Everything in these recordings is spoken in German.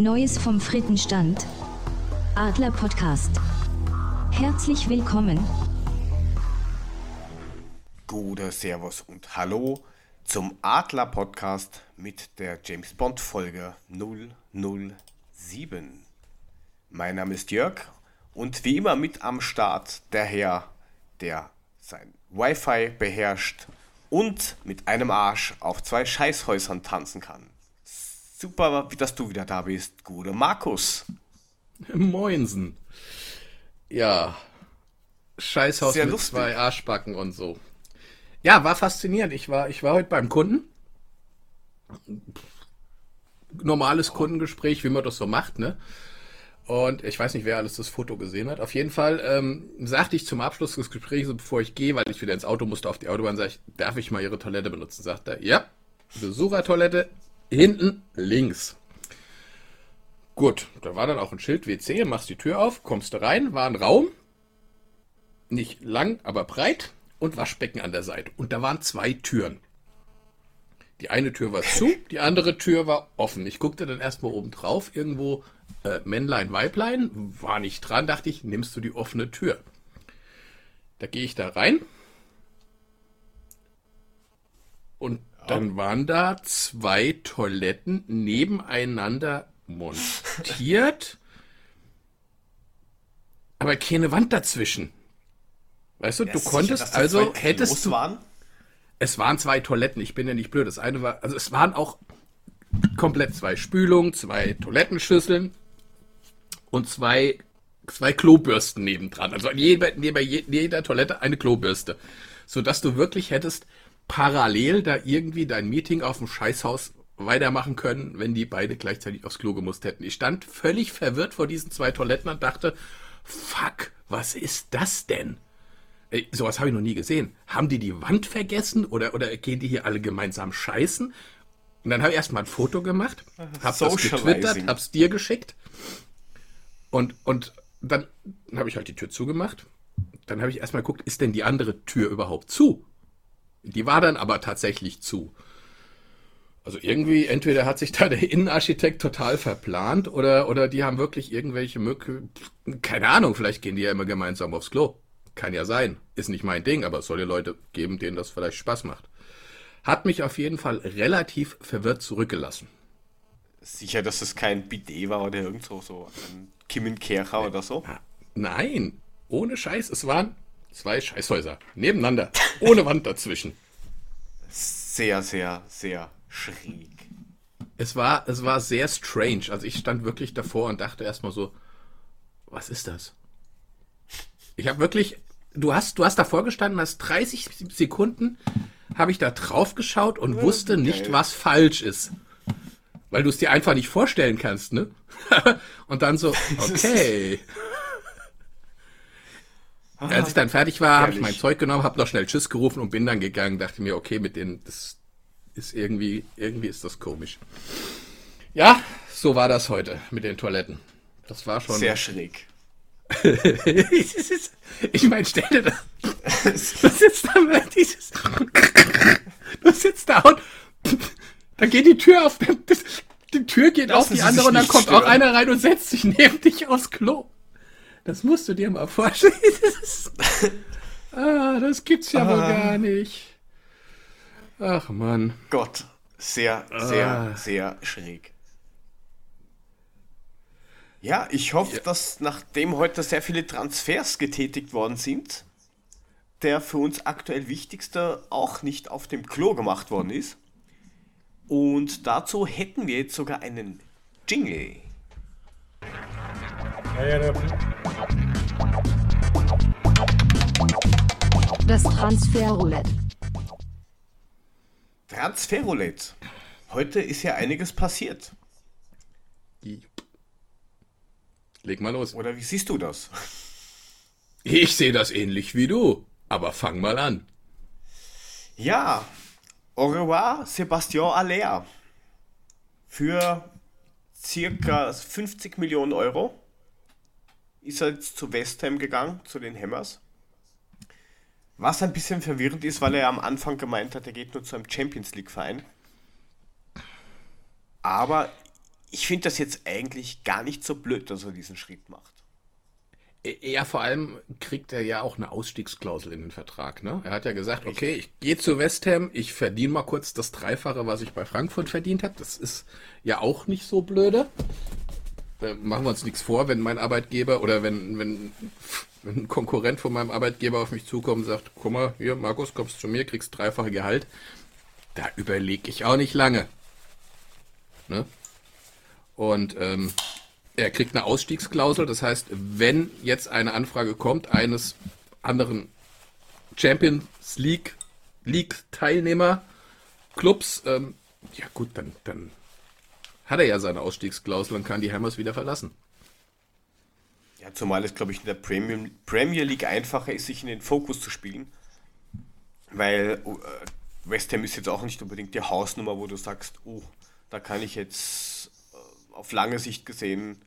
Neues vom Frittenstand. Adler Podcast. Herzlich willkommen. Gute Servus und Hallo zum Adler Podcast mit der James Bond Folge 007. Mein Name ist Jörg und wie immer mit am Start der Herr, der sein Wi-Fi beherrscht und mit einem Arsch auf zwei Scheißhäusern tanzen kann. Super, dass du wieder da bist, gute Markus. Moinsen. Ja. Scheißhaus Sehr mit lustig. zwei Arschbacken und so. Ja, war faszinierend. Ich war, ich war heute beim Kunden. Normales Kundengespräch, wie man das so macht, ne? Und ich weiß nicht, wer alles das Foto gesehen hat. Auf jeden Fall ähm, sagte ich zum Abschluss des Gesprächs, bevor ich gehe, weil ich wieder ins Auto musste, auf die Autobahn, sag ich, darf ich mal Ihre Toilette benutzen? Sagt er, ja, Besuchertoilette, hinten links. Gut, da war dann auch ein Schild WC, machst die Tür auf, kommst du rein, war ein Raum, nicht lang, aber breit und Waschbecken an der Seite. Und da waren zwei Türen. Die eine Tür war zu, die andere Tür war offen. Ich guckte dann erstmal oben drauf, irgendwo äh, Männlein, Weiblein, war nicht dran, dachte ich, nimmst du die offene Tür. Da gehe ich da rein. Und dann waren da zwei Toiletten nebeneinander montiert, aber keine Wand dazwischen. Weißt du, Ja, du sicher, konntest da also, hättest du, waren? es waren zwei Toiletten, ich bin ja nicht blöd. Das eine war, also es waren auch komplett zwei Spülungen, zwei Toilettenschüsseln und zwei, zwei Klobürsten nebendran. Also jeder, neben je- jeder Toilette eine Klobürste. Sodass du wirklich hättest parallel da irgendwie dein Meeting auf dem Scheißhaus weitermachen können, wenn die beide gleichzeitig aufs Klo gemusst hätten. Ich stand völlig verwirrt vor diesen zwei Toiletten und dachte, fuck, was ist das denn? Ey, sowas habe ich noch nie gesehen. Haben die die Wand vergessen oder, oder gehen die hier alle gemeinsam scheißen? Und dann habe ich erstmal ein Foto gemacht, hab das getwittert, hab's dir geschickt. Und, und dann habe ich halt die Tür zugemacht. Dann habe ich erstmal geguckt, ist denn die andere Tür überhaupt zu? Die war dann aber tatsächlich zu. Also irgendwie, entweder hat sich da der Innenarchitekt total verplant oder, oder die haben wirklich irgendwelche Mücke. Keine Ahnung, vielleicht gehen die ja immer gemeinsam aufs Klo. Kann ja sein. Ist nicht mein Ding, aber es soll ja Leute geben, denen das vielleicht Spaß macht. Hat mich auf jeden Fall relativ verwirrt zurückgelassen. Sicher, dass es kein Bidet war oder irgend so, so ein Kimmenkercher oder so. Nein, ohne Scheiß. Es waren zwei Scheißhäuser nebeneinander, ohne Wand dazwischen. Sehr, sehr, sehr schräg. Es war, es war sehr strange. Also ich stand wirklich davor und dachte erstmal so, was ist das? Ich habe wirklich, du hast, du hast davor gestanden, hast 30 Sekunden habe ich da drauf geschaut und wusste nicht, geil. was falsch ist. Weil du es dir einfach nicht vorstellen kannst, ne? und dann so, okay. Als ich dann fertig war, habe ich mein. Zeug genommen, habe noch schnell Tschüss gerufen und bin dann gegangen. Dachte mir, okay, mit denen, das ist irgendwie, irgendwie ist das komisch. Ja, so war das heute mit den Toiletten. Das war schon. Sehr schräg. ich meine, stell dir das. Du sitzt da mit dieses. Du sitzt da und. Dann geht die Tür auf. Die Tür geht auf, Lassen die Sie andere und dann kommt auch stören. einer rein und setzt sich neben dich aufs Klo. Das musst du dir mal vorstellen. Das ah, das gibt's ja wohl gar nicht. Ach Mann. Gott, sehr, sehr, Ah. sehr schräg. Ja, ich hoffe, dass nachdem heute sehr viele Transfers getätigt worden sind, der für uns aktuell wichtigste auch nicht auf dem Klo gemacht worden ist. Und dazu hätten wir jetzt sogar einen Jingle. Das Transferroulette. Transferroulette. Heute ist ja einiges passiert. Leg mal los. Oder wie siehst du das? Ich sehe das ähnlich wie du, aber fang mal an. Ja, au revoir, Sebastian Aller. Für circa 50 Millionen Euro ist er jetzt zu West Ham gegangen, zu den Hammers. Was ein bisschen verwirrend ist, weil er am Anfang gemeint hat, er geht nur zu einem Champions League Verein. Aber ich finde das jetzt eigentlich gar nicht so blöd, dass er diesen Schritt macht. Ja, vor allem kriegt er ja auch eine Ausstiegsklausel in den Vertrag. Ne? Er hat ja gesagt, okay, ich gehe zu West Ham, ich verdiene mal kurz das Dreifache, was ich bei Frankfurt verdient habe. Das ist ja auch nicht so blöde. Machen wir uns nichts vor, wenn mein Arbeitgeber oder wenn, wenn, wenn ein Konkurrent von meinem Arbeitgeber auf mich zukommt und sagt, guck mal, hier, Markus, kommst zu mir, kriegst dreifache Gehalt. Da überlege ich auch nicht lange. Ne? Und ähm, er kriegt eine Ausstiegsklausel, das heißt, wenn jetzt eine Anfrage kommt eines anderen Champions League League Teilnehmer Clubs, ähm, ja gut, dann, dann hat er ja seine Ausstiegsklausel und kann die Hammers wieder verlassen. Ja, zumal es, glaube ich, in der Premier, Premier League einfacher ist, sich in den Fokus zu spielen. Weil äh, West Ham ist jetzt auch nicht unbedingt die Hausnummer, wo du sagst, oh, da kann ich jetzt äh, auf lange Sicht gesehen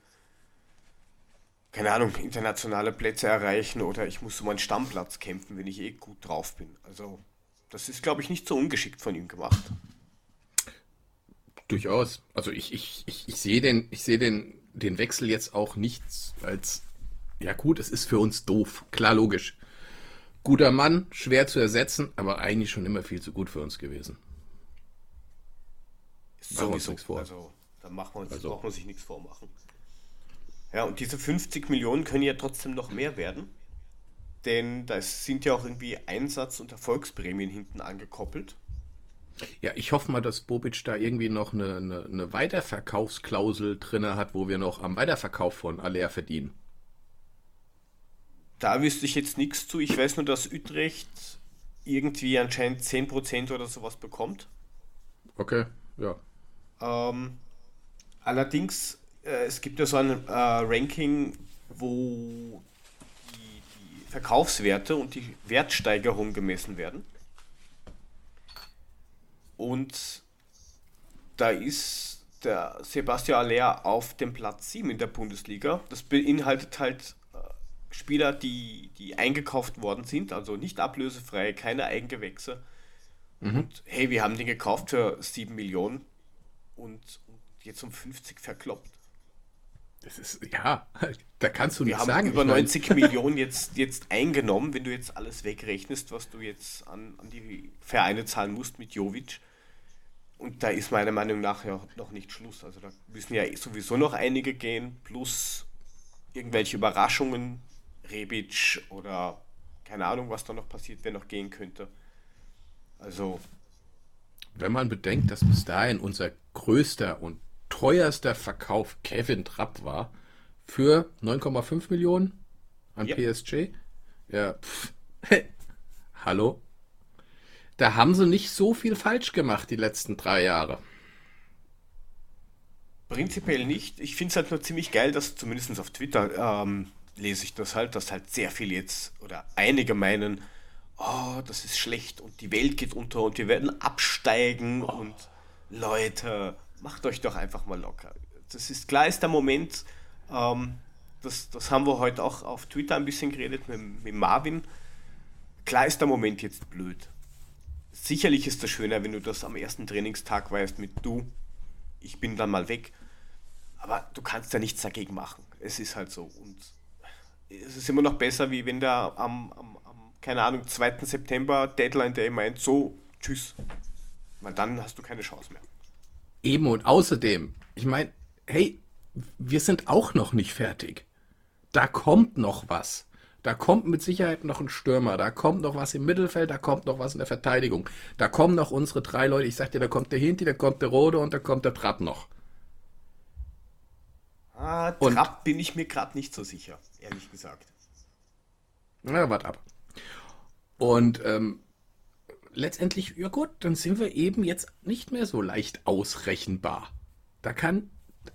keine Ahnung, internationale Plätze erreichen oder ich muss um einen Stammplatz kämpfen, wenn ich eh gut drauf bin. Also, das ist, glaube ich, nicht so ungeschickt von ihm gemacht. Durchaus. Also ich, ich, ich, ich sehe den, ich sehe den, den Wechsel jetzt auch nicht als ja gut, es ist für uns doof. Klar, logisch. Guter Mann, schwer zu ersetzen, aber eigentlich schon immer viel zu gut für uns gewesen. So, uns nichts vor. Also, da machen wir uns, also. braucht man sich nichts vormachen. Ja, und diese 50 Millionen können ja trotzdem noch mehr werden. Denn da sind ja auch irgendwie Einsatz- und Erfolgsprämien hinten angekoppelt. Ja, ich hoffe mal, dass Bobic da irgendwie noch eine, eine, eine Weiterverkaufsklausel drin hat, wo wir noch am Weiterverkauf von Aller verdienen. Da wüsste ich jetzt nichts zu. Ich weiß nur, dass Utrecht irgendwie anscheinend 10% oder sowas bekommt. Okay, ja. Ähm, allerdings äh, es gibt ja so ein äh, Ranking, wo die, die, Verkaufswerte und die Wertsteigerung gemessen werden. Und da ist der Sebastian Aller auf dem Platz 7 in der Bundesliga. Das beinhaltet halt äh, Spieler, die, die eingekauft worden sind, also nicht ablösefrei, keine Eigengewächse. Mhm. Und hey, wir haben den gekauft für 7 Millionen und, und jetzt um 50 verkloppt. Das ist, ja, da kannst du nicht sagen. Wir haben über 90 Millionen jetzt, jetzt eingenommen, wenn du jetzt alles wegrechnest, was du jetzt an, an die Vereine zahlen musst mit Jovic. Und da ist meiner Meinung nach ja noch nicht Schluss. Also da müssen ja sowieso noch einige gehen, plus irgendwelche Überraschungen, Rebic oder keine Ahnung, was da noch passiert, wer noch gehen könnte. Also. Wenn man bedenkt, dass bis dahin unser größter und teuerster Verkauf Kevin Trapp war für 9,5 Millionen an ja. PSG. Ja, pff. hallo. Da haben sie nicht so viel falsch gemacht die letzten drei Jahre. Prinzipiell nicht. Ich finde es halt nur ziemlich geil, dass zumindest auf Twitter ähm, lese ich das halt, dass halt sehr viel jetzt oder einige meinen, oh, das ist schlecht und die Welt geht unter und wir werden absteigen oh. und Leute, macht euch doch einfach mal locker. Das ist klar, ist der Moment, ähm, das, das haben wir heute auch auf Twitter ein bisschen geredet mit, mit Marvin. Klar ist der Moment jetzt blöd. Sicherlich ist es schöner, wenn du das am ersten Trainingstag weißt mit du, ich bin dann mal weg. Aber du kannst ja nichts dagegen machen. Es ist halt so. Und es ist immer noch besser, wie wenn der am, am, am keine Ahnung, 2. September Deadline Day meint, so, tschüss. Weil dann hast du keine Chance mehr. Eben und außerdem, ich meine, hey, wir sind auch noch nicht fertig. Da kommt noch was. Da kommt mit Sicherheit noch ein Stürmer, da kommt noch was im Mittelfeld, da kommt noch was in der Verteidigung. Da kommen noch unsere drei Leute. Ich sag dir, da kommt der Hinti, da kommt der Rode und da kommt der Trapp noch. Ah, Trapp und, bin ich mir gerade nicht so sicher, ehrlich gesagt. Na, warte ab. Und ähm, letztendlich, ja gut, dann sind wir eben jetzt nicht mehr so leicht ausrechenbar. Da kann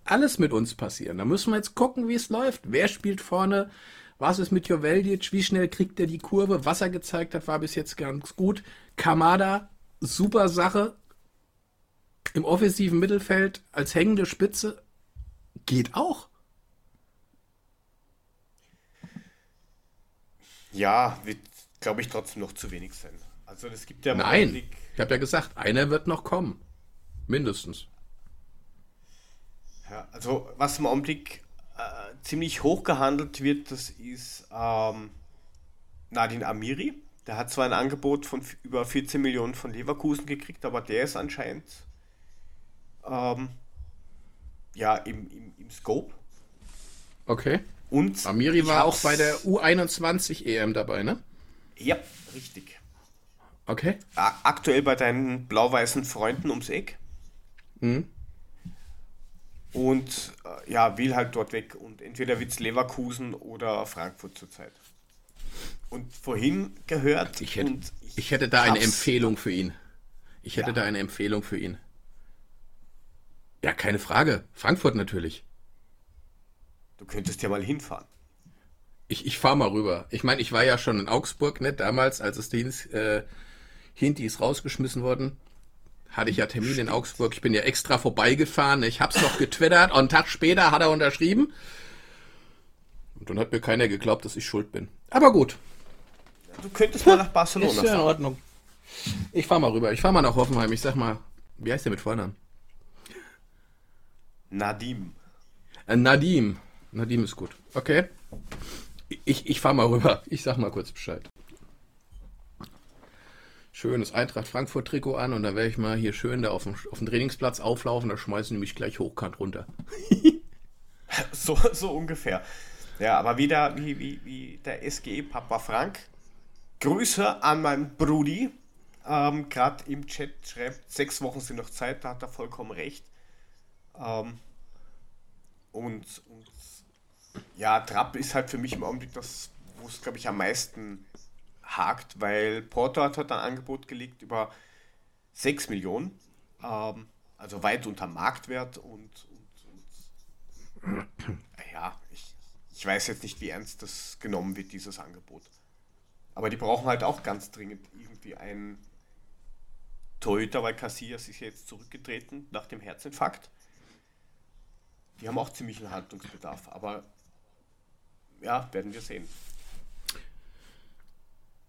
alles mit uns passieren. Da müssen wir jetzt gucken, wie es läuft. Wer spielt vorne? Was ist mit Joveljic? Wie schnell kriegt er die Kurve? Was er gezeigt hat, war bis jetzt ganz gut. Kamada, super Sache. Im offensiven Mittelfeld als hängende Spitze geht auch. Ja, wird, glaube ich, trotzdem noch zu wenig sein. Also es gibt ja Nein, ich habe ja gesagt, einer wird noch kommen. Mindestens. Ja, also was im Augenblick äh, ziemlich hoch gehandelt wird, das ist ähm, Nadine Amiri. Der hat zwar ein Angebot von über 14 Millionen von Leverkusen gekriegt, aber der ist anscheinend ähm, ja im, im, im Scope. Okay. Und Amiri war auch bei der U21 EM dabei, ne? Ja, richtig. Okay. Aktuell bei deinen blau-weißen Freunden ums Eck. Mhm. Und äh, ja, will halt dort weg. Und entweder wird es Leverkusen oder Frankfurt zurzeit. Und vorhin gehört. Ich hätte, ich, ich hätte da eine Empfehlung für ihn. Ich hätte ja. da eine Empfehlung für ihn. Ja, keine Frage. Frankfurt natürlich. Du könntest ja mal hinfahren. Ich, ich fahre mal rüber. Ich meine, ich war ja schon in Augsburg, ne, damals, als es Dienst, äh, Hinti ist rausgeschmissen worden. Hatte ich ja Termin Stimmt. in Augsburg. Ich bin ja extra vorbeigefahren. Ich hab's noch getwittert und einen Tag später hat er unterschrieben. Und dann hat mir keiner geglaubt, dass ich schuld bin. Aber gut. Du könntest mal nach Barcelona fahren. Ist ja in Ordnung. Ich fahr mal rüber. Ich fahr mal nach Hoffenheim. Ich sag mal, wie heißt der mit Vornamen? Nadim. Äh, Nadim. Nadim ist gut. Okay. Ich, ich fahr mal rüber. Ich sag mal kurz Bescheid. Schönes Eintracht Frankfurt Trikot an und dann werde ich mal hier schön da auf dem, auf dem Trainingsplatz auflaufen. Da schmeißen die mich gleich hochkant runter. so, so ungefähr. Ja, aber wieder wie, wie, wie der SGE Papa Frank. Grüße an meinen Brudi. Ähm, Gerade im Chat schreibt, sechs Wochen sind noch Zeit, da hat er vollkommen recht. Ähm, und, und ja, Trapp ist halt für mich im Augenblick das, wo es, glaube ich, am meisten hakt, weil Porto hat ein Angebot gelegt über 6 Millionen, ähm, also weit unter Marktwert und, und, und ja, ich, ich weiß jetzt nicht, wie ernst das genommen wird, dieses Angebot. Aber die brauchen halt auch ganz dringend irgendwie einen Torhüter, weil Casillas ist jetzt zurückgetreten nach dem Herzinfarkt. Die haben auch ziemlich einen Handlungsbedarf, aber ja, werden wir sehen.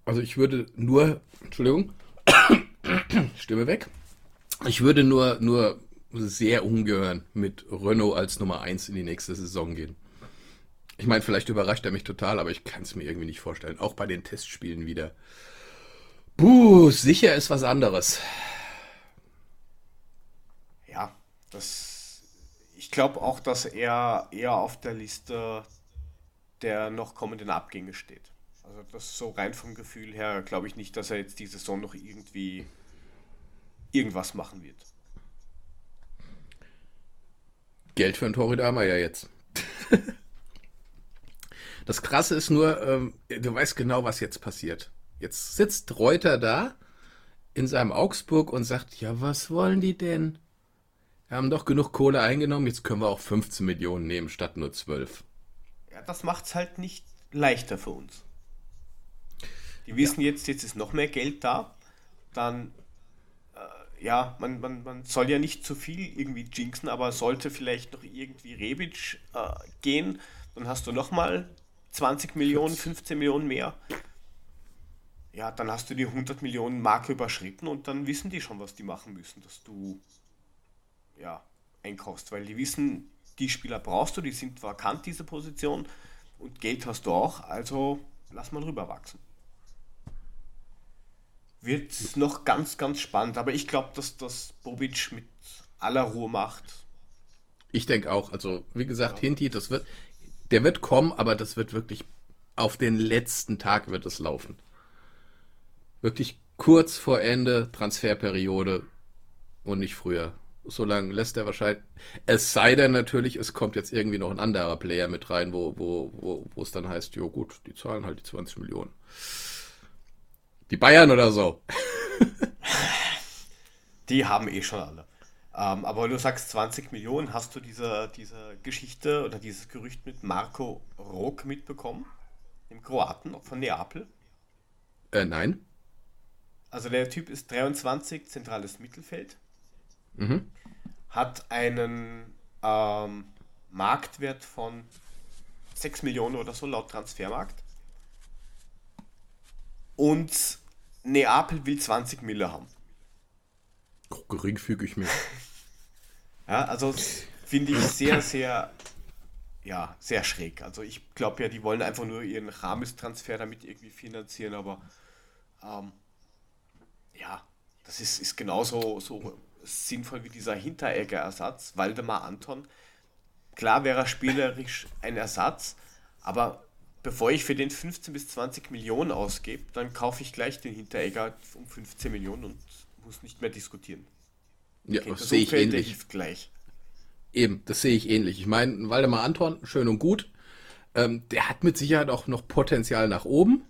Also ich würde nur, Entschuldigung, Stimme weg. Ich würde nur, nur sehr ungern mit Renault als Nummer 1 in die nächste Saison gehen. Ich meine, vielleicht überrascht er mich total, aber ich kann es mir irgendwie nicht vorstellen. Auch bei den Testspielen wieder. Buh, sicher ist was anderes. Ja, das. Ich glaube auch, dass er eher auf der Liste der noch kommenden Abgänge steht. Also das so rein vom Gefühl her glaube ich nicht, dass er jetzt die Saison noch irgendwie irgendwas machen wird. Geld für ein Torhüter haben wir ja jetzt. das Krasse ist nur, ähm, du weißt genau, was jetzt passiert. Jetzt sitzt Reuter da in seinem Augsburg und sagt, ja, was wollen die denn? Wir haben doch genug Kohle eingenommen, jetzt können wir auch 15 Millionen nehmen statt nur 12 das macht es halt nicht leichter für uns. Die wissen ja. jetzt, jetzt ist noch mehr Geld da, dann äh, ja, man, man, man soll ja nicht zu viel irgendwie jinxen, aber sollte vielleicht noch irgendwie Rebic äh, gehen, dann hast du nochmal 20 Millionen, 15 Millionen mehr. Ja, dann hast du die 100 Millionen Marke überschritten und dann wissen die schon, was die machen müssen, dass du ja, einkaufst, weil die wissen, die Spieler brauchst du, die sind vakant, diese Position. Und Geld hast du auch, also lass mal drüber wachsen. Wird noch ganz, ganz spannend, aber ich glaube, dass das Bobic mit aller Ruhe macht. Ich denke auch, also wie gesagt, ja. Hinti, das wird, der wird kommen, aber das wird wirklich auf den letzten Tag wird es laufen. Wirklich kurz vor Ende Transferperiode und nicht früher so lange lässt er wahrscheinlich. Es sei denn natürlich, es kommt jetzt irgendwie noch ein anderer Player mit rein, wo, wo, wo, wo es dann heißt, jo gut, die zahlen halt die 20 Millionen. Die Bayern oder so. die haben eh schon alle. Ähm, aber du sagst 20 Millionen, hast du diese, diese Geschichte oder dieses Gerücht mit Marco Rock mitbekommen? Dem Kroaten von Neapel? Äh, nein. Also der Typ ist 23, zentrales Mittelfeld. Mhm hat einen ähm, Marktwert von 6 Millionen oder so laut Transfermarkt. Und Neapel will 20 Mille haben. Geringfügig mehr. ja, also finde ich sehr, sehr, ja, sehr schräg. Also ich glaube ja, die wollen einfach nur ihren Ramestransfer damit irgendwie finanzieren, aber ähm, ja, das ist, ist genauso so sinnvoll wie dieser Hinteregger-Ersatz. Waldemar Anton, klar wäre er spielerisch ein Ersatz, aber bevor ich für den 15 bis 20 Millionen ausgebe, dann kaufe ich gleich den Hinteregger um 15 Millionen und muss nicht mehr diskutieren. Ja, das sehe ich ähnlich. hilft gleich. Eben, das sehe ich ähnlich. Ich meine, Waldemar Anton, schön und gut. Ähm, der hat mit Sicherheit auch noch Potenzial nach oben,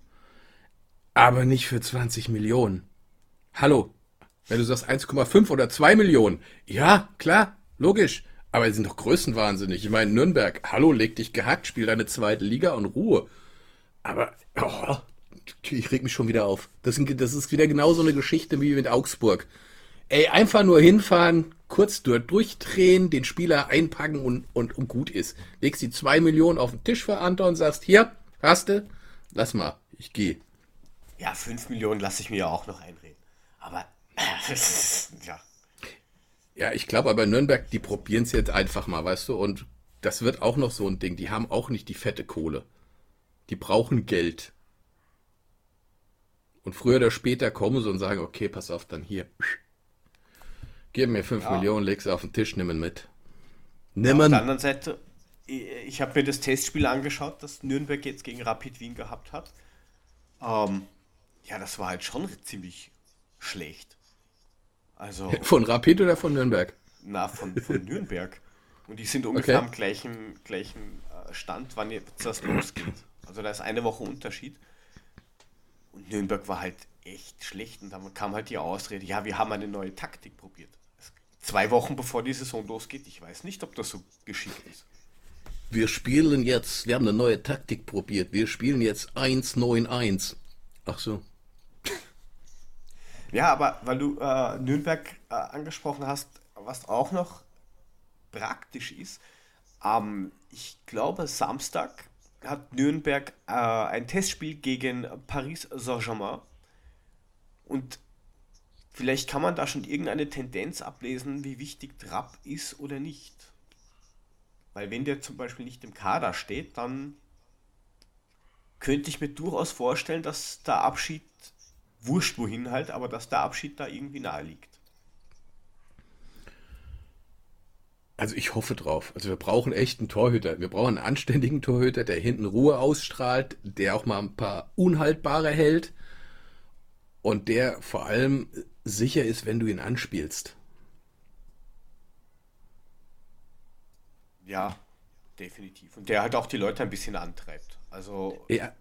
aber nicht für 20 Millionen. Hallo, wenn du sagst 1,5 oder 2 Millionen, ja, klar, logisch. Aber die sind doch größenwahnsinnig. Ich meine, Nürnberg, hallo, leg dich gehackt, spiel deine zweite Liga und Ruhe. Aber, oh, ich reg mich schon wieder auf. Das, sind, das ist wieder genau so eine Geschichte wie mit Augsburg. Ey, einfach nur hinfahren, kurz durchdrehen, den Spieler einpacken und, und, und gut ist. Legst die zwei Millionen auf den Tisch für Anton und sagst, hier, hast du, lass mal, ich gehe. Ja, fünf Millionen lasse ich mir ja auch noch einreden. Aber, ja. Ja, ich glaube aber Nürnberg, die probieren es jetzt einfach mal, weißt du, und das wird auch noch so ein Ding. Die haben auch nicht die fette Kohle. Die brauchen Geld. Und früher oder später kommen sie und sagen, okay, pass auf, dann hier. Gib mir 5 ja. Millionen, leg sie auf den Tisch, nimm ihn mit. Nimm ihn. Auf der anderen Seite, ich habe mir das Testspiel angeschaut, das Nürnberg jetzt gegen Rapid Wien gehabt hat. Ähm, ja, das war halt schon ziemlich schlecht. Also. Von Rapid oder von Nürnberg? Na, von, von Nürnberg. Und die sind ungefähr okay. am gleichen, gleichen äh, Stand, wann jetzt das losgeht. Also da ist eine Woche Unterschied. Und Nürnberg war halt echt schlecht. Und dann kam halt die Ausrede, ja, wir haben eine neue Taktik probiert. Zwei Wochen bevor die Saison losgeht, ich weiß nicht, ob das so geschickt ist. Wir spielen jetzt, wir haben eine neue Taktik probiert. Wir spielen jetzt 1-9-1. Ach so. Ja, aber weil du äh, Nürnberg äh, angesprochen hast, was auch noch praktisch ist, ähm, ich glaube Samstag hat Nürnberg äh, ein Testspiel gegen Paris Saint-Germain und vielleicht kann man da schon irgendeine Tendenz ablesen, wie wichtig Trapp ist oder nicht. Weil wenn der zum Beispiel nicht im Kader steht, dann könnte ich mir durchaus vorstellen, dass der Abschied wurscht wohin halt, aber dass der Abschied da irgendwie nahe liegt. Also ich hoffe drauf. Also wir brauchen echt einen Torhüter. Wir brauchen einen anständigen Torhüter, der hinten Ruhe ausstrahlt, der auch mal ein paar unhaltbare hält und der vor allem sicher ist, wenn du ihn anspielst. Ja, definitiv. Und der halt auch die Leute ein bisschen antreibt. Also ja,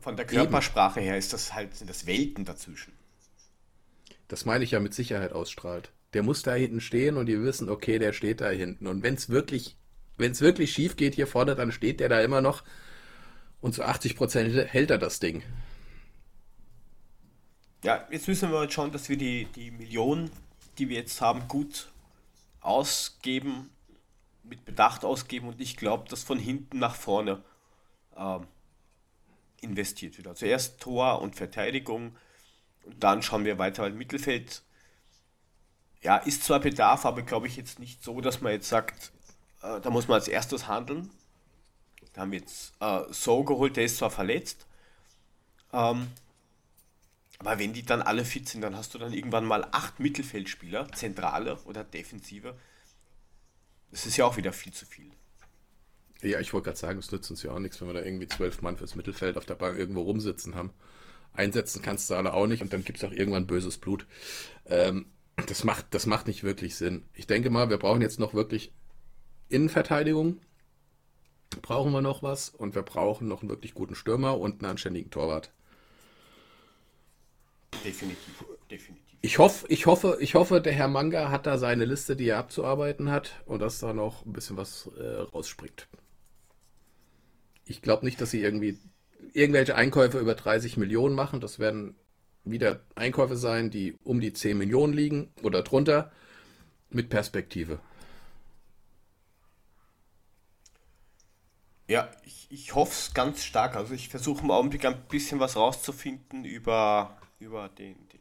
von, der Körpersprache her ist das halt sind das Welten dazwischen. Das meine ich ja mit Sicherheit ausstrahlt. Der muss da hinten stehen und die wissen, okay, der steht da hinten. Und wenn es wirklich, wenn es wirklich schief geht hier vorne, dann steht der da immer noch und zu 80 Prozent hält er das Ding. Ja, jetzt müssen wir halt schauen, dass wir die, die Millionen, die wir jetzt haben, gut ausgeben, mit Bedacht ausgeben und ich glaube, dass von hinten nach vorne ähm, investiert wird. Also erst Tor und Verteidigung und dann schauen wir weiter, weil Mittelfeld ja, ist zwar Bedarf, aber glaube ich jetzt nicht so, dass man jetzt sagt, äh, da muss man als erstes handeln. Da haben wir jetzt äh, So geholt, der ist zwar verletzt, ähm, aber wenn die dann alle fit sind, dann hast du dann irgendwann mal acht Mittelfeldspieler, Zentrale oder Defensive. Das ist ja auch wieder viel zu viel. Ja, ich wollte gerade sagen, es nützt uns ja auch nichts, wenn wir da irgendwie zwölf Mann fürs Mittelfeld auf der Bank irgendwo rumsitzen haben. Einsetzen kannst du alle auch nicht und dann gibt es auch irgendwann böses Blut. Ähm, das, macht, das macht nicht wirklich Sinn. Ich denke mal, wir brauchen jetzt noch wirklich Innenverteidigung. Brauchen wir noch was und wir brauchen noch einen wirklich guten Stürmer und einen anständigen Torwart. Definitiv, definitiv. Ich hoffe, ich hoffe, ich hoffe, der Herr Manga hat da seine Liste, die er abzuarbeiten hat und dass da noch ein bisschen was äh, rausspringt. Ich glaube nicht, dass sie irgendwie irgendwelche Einkäufe über 30 Millionen machen. Das werden wieder Einkäufe sein, die um die 10 Millionen liegen oder drunter mit Perspektive. Ja, ich, ich hoffe es ganz stark. Also ich versuche im Augenblick ein bisschen was rauszufinden über, über den, den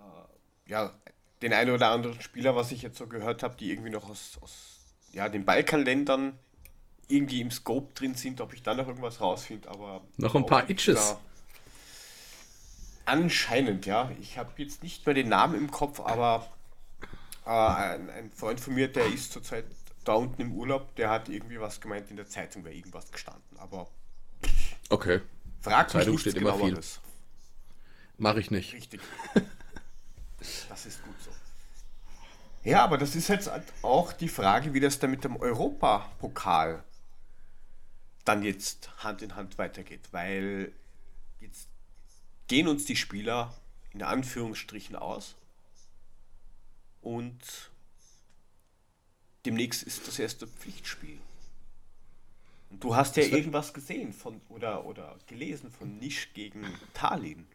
äh, ja, den einen oder anderen Spieler, was ich jetzt so gehört habe, die irgendwie noch aus, aus ja, den Balkanländern irgendwie im Scope drin sind, ob ich da noch irgendwas rausfinde, aber. Noch ein paar Itches. Anscheinend, ja. Ich habe jetzt nicht mehr den Namen im Kopf, aber äh, ein, ein, Freund von mir, der ist zurzeit da unten im Urlaub, der hat irgendwie was gemeint, in der Zeitung wäre irgendwas gestanden, aber. Okay. Frag Zeitung steht immer viel. Mache ich nicht. Richtig. das ist gut so. Ja, aber das ist jetzt auch die Frage, wie das dann mit dem Europapokal dann jetzt Hand in Hand weitergeht, weil jetzt gehen uns die Spieler in Anführungsstrichen aus und demnächst ist das erste Pflichtspiel. Und du hast ja irgendwas gesehen von oder, oder gelesen von Nisch gegen Tallinn.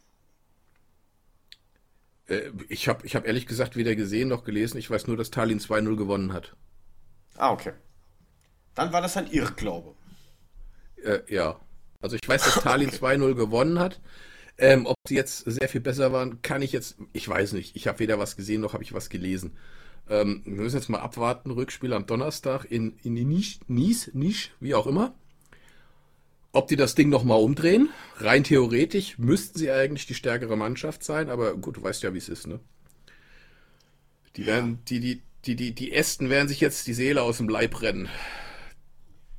Äh, ich habe ich hab ehrlich gesagt weder gesehen noch gelesen. Ich weiß nur, dass Tallinn 2-0 gewonnen hat. Ah, okay. Dann war das ein Irrglaube. Äh, ja. Also ich weiß, dass Tallinn okay. 2-0 gewonnen hat. Ähm, ob sie jetzt sehr viel besser waren, kann ich jetzt, ich weiß nicht. Ich habe weder was gesehen noch habe ich was gelesen. Ähm, wir müssen jetzt mal abwarten. Rückspiel am Donnerstag in, in Nisch, Nies, Nisch, wie auch immer. Ob die das Ding nochmal umdrehen? Rein theoretisch müssten sie eigentlich die stärkere Mannschaft sein, aber gut, du weißt ja, wie es ist, ne? Die werden, die, die, die, die, die Ästen werden sich jetzt die Seele aus dem Leib rennen.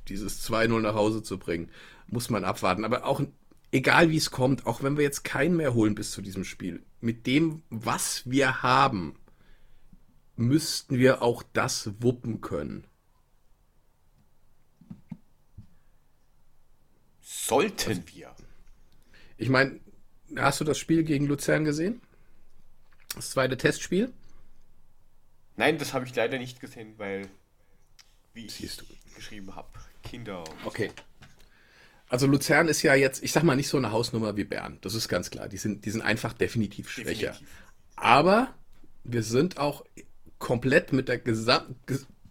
Dieses 2-0 nach Hause zu bringen. Muss man abwarten. Aber auch egal wie es kommt, auch wenn wir jetzt keinen mehr holen bis zu diesem Spiel, mit dem, was wir haben, müssten wir auch das wuppen können. Sollten wir. Ich meine, hast du das Spiel gegen Luzern gesehen? Das zweite Testspiel? Nein, das habe ich leider nicht gesehen, weil, wie ich geschrieben habe, Kinder. okay. Also Luzern ist ja jetzt, ich sag mal, nicht so eine Hausnummer wie Bern. Das ist ganz klar. Die sind, die sind einfach definitiv schwächer. Definitiv. Aber wir sind auch komplett mit der gesam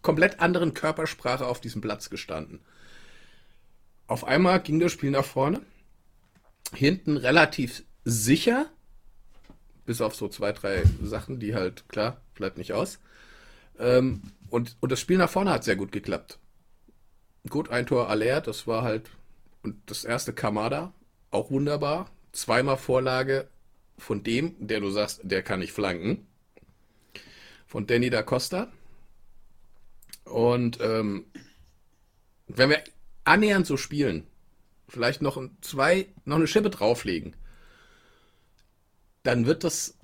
komplett anderen Körpersprache auf diesem Platz gestanden. Auf einmal ging das Spiel nach vorne. Hinten relativ sicher. Bis auf so zwei, drei Sachen, die halt, klar, bleibt nicht aus. Ähm, und, und das Spiel nach vorne hat sehr gut geklappt. Gut, ein Tor Aller, das war halt und das erste Kamada, auch wunderbar. Zweimal Vorlage von dem, der du sagst, der kann nicht flanken. Von Danny da Costa. Und ähm, wenn wir annähernd so spielen, vielleicht noch zwei, noch eine Schippe drauflegen, dann wird das.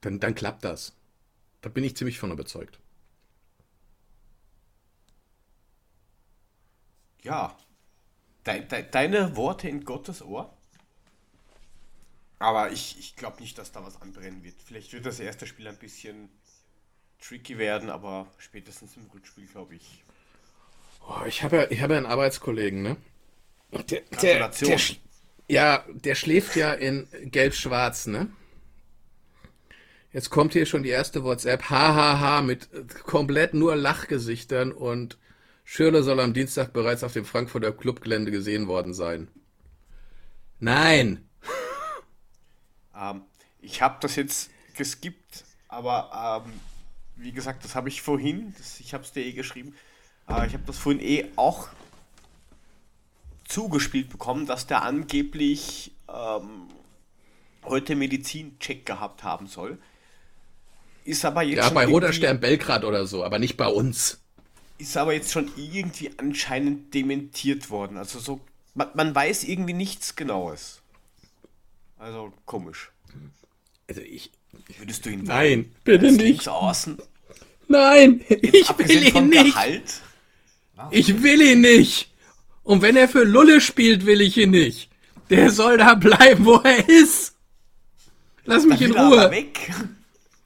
Dann, dann klappt das. Da bin ich ziemlich von überzeugt. Ja, de, de, deine Worte in Gottes Ohr. Aber ich, ich glaube nicht, dass da was anbrennen wird. Vielleicht wird das erste Spiel ein bisschen tricky werden, aber spätestens im Rückspiel, glaube ich. Oh, ich habe ja, ich hab ja einen Arbeitskollegen, ne? Der, der, der, ja, der schläft ja in Gelb-Schwarz, ne? Jetzt kommt hier schon die erste WhatsApp, hahaha, mit komplett nur Lachgesichtern und Schürle soll am Dienstag bereits auf dem Frankfurter Clubgelände gesehen worden sein. Nein! ähm, ich habe das jetzt geskippt, aber ähm, wie gesagt, das habe ich vorhin, das, ich habe es dir eh geschrieben, äh, ich habe das vorhin eh auch zugespielt bekommen, dass der angeblich ähm, heute Medizincheck gehabt haben soll. Ist aber jetzt. Ja, bei Roter Stern Belgrad oder so, aber nicht bei uns ist aber jetzt schon irgendwie anscheinend dementiert worden. Also so, man, man weiß irgendwie nichts Genaues. Also komisch. Also ich. Würdest du ihn Nein, wollen? bitte Als nicht. Außen? Nein, ich will ihn nicht. Gehalt? Ich will ihn nicht. Und wenn er für Lulle spielt, will ich ihn nicht. Der soll da bleiben, wo er ist. Lass mich in Ruhe. Weg.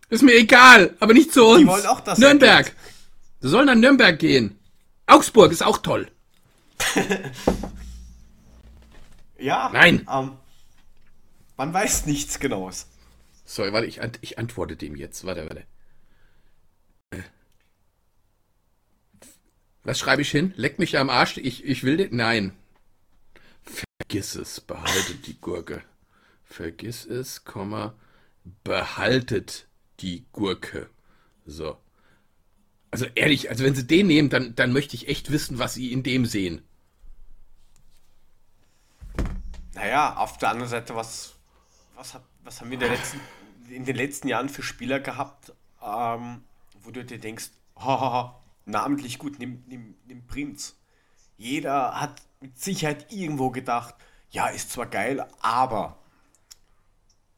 Ist mir egal, aber nicht zu uns. Die wollen auch, dass Nürnberg. Sie sollen nach Nürnberg gehen. Augsburg ist auch toll. ja. Nein. Ähm, man weiß nichts Genaues. Sorry, warte, ich, ich antworte dem jetzt. Warte, warte. Äh. Was schreibe ich hin? Leck mich am Arsch. Ich, ich will den. Nein. Vergiss es. Behalte die Gurke. Vergiss es, Komma. behaltet die Gurke. So. Also ehrlich, also wenn sie den nehmen, dann, dann möchte ich echt wissen, was sie in dem sehen. Naja, auf der anderen Seite, was, was, hat, was haben wir in, letzten, in den letzten Jahren für Spieler gehabt, ähm, wo du dir denkst, haha, namentlich gut, nimm, nimm, nimm Prinz. Jeder hat mit Sicherheit irgendwo gedacht, ja, ist zwar geil, aber.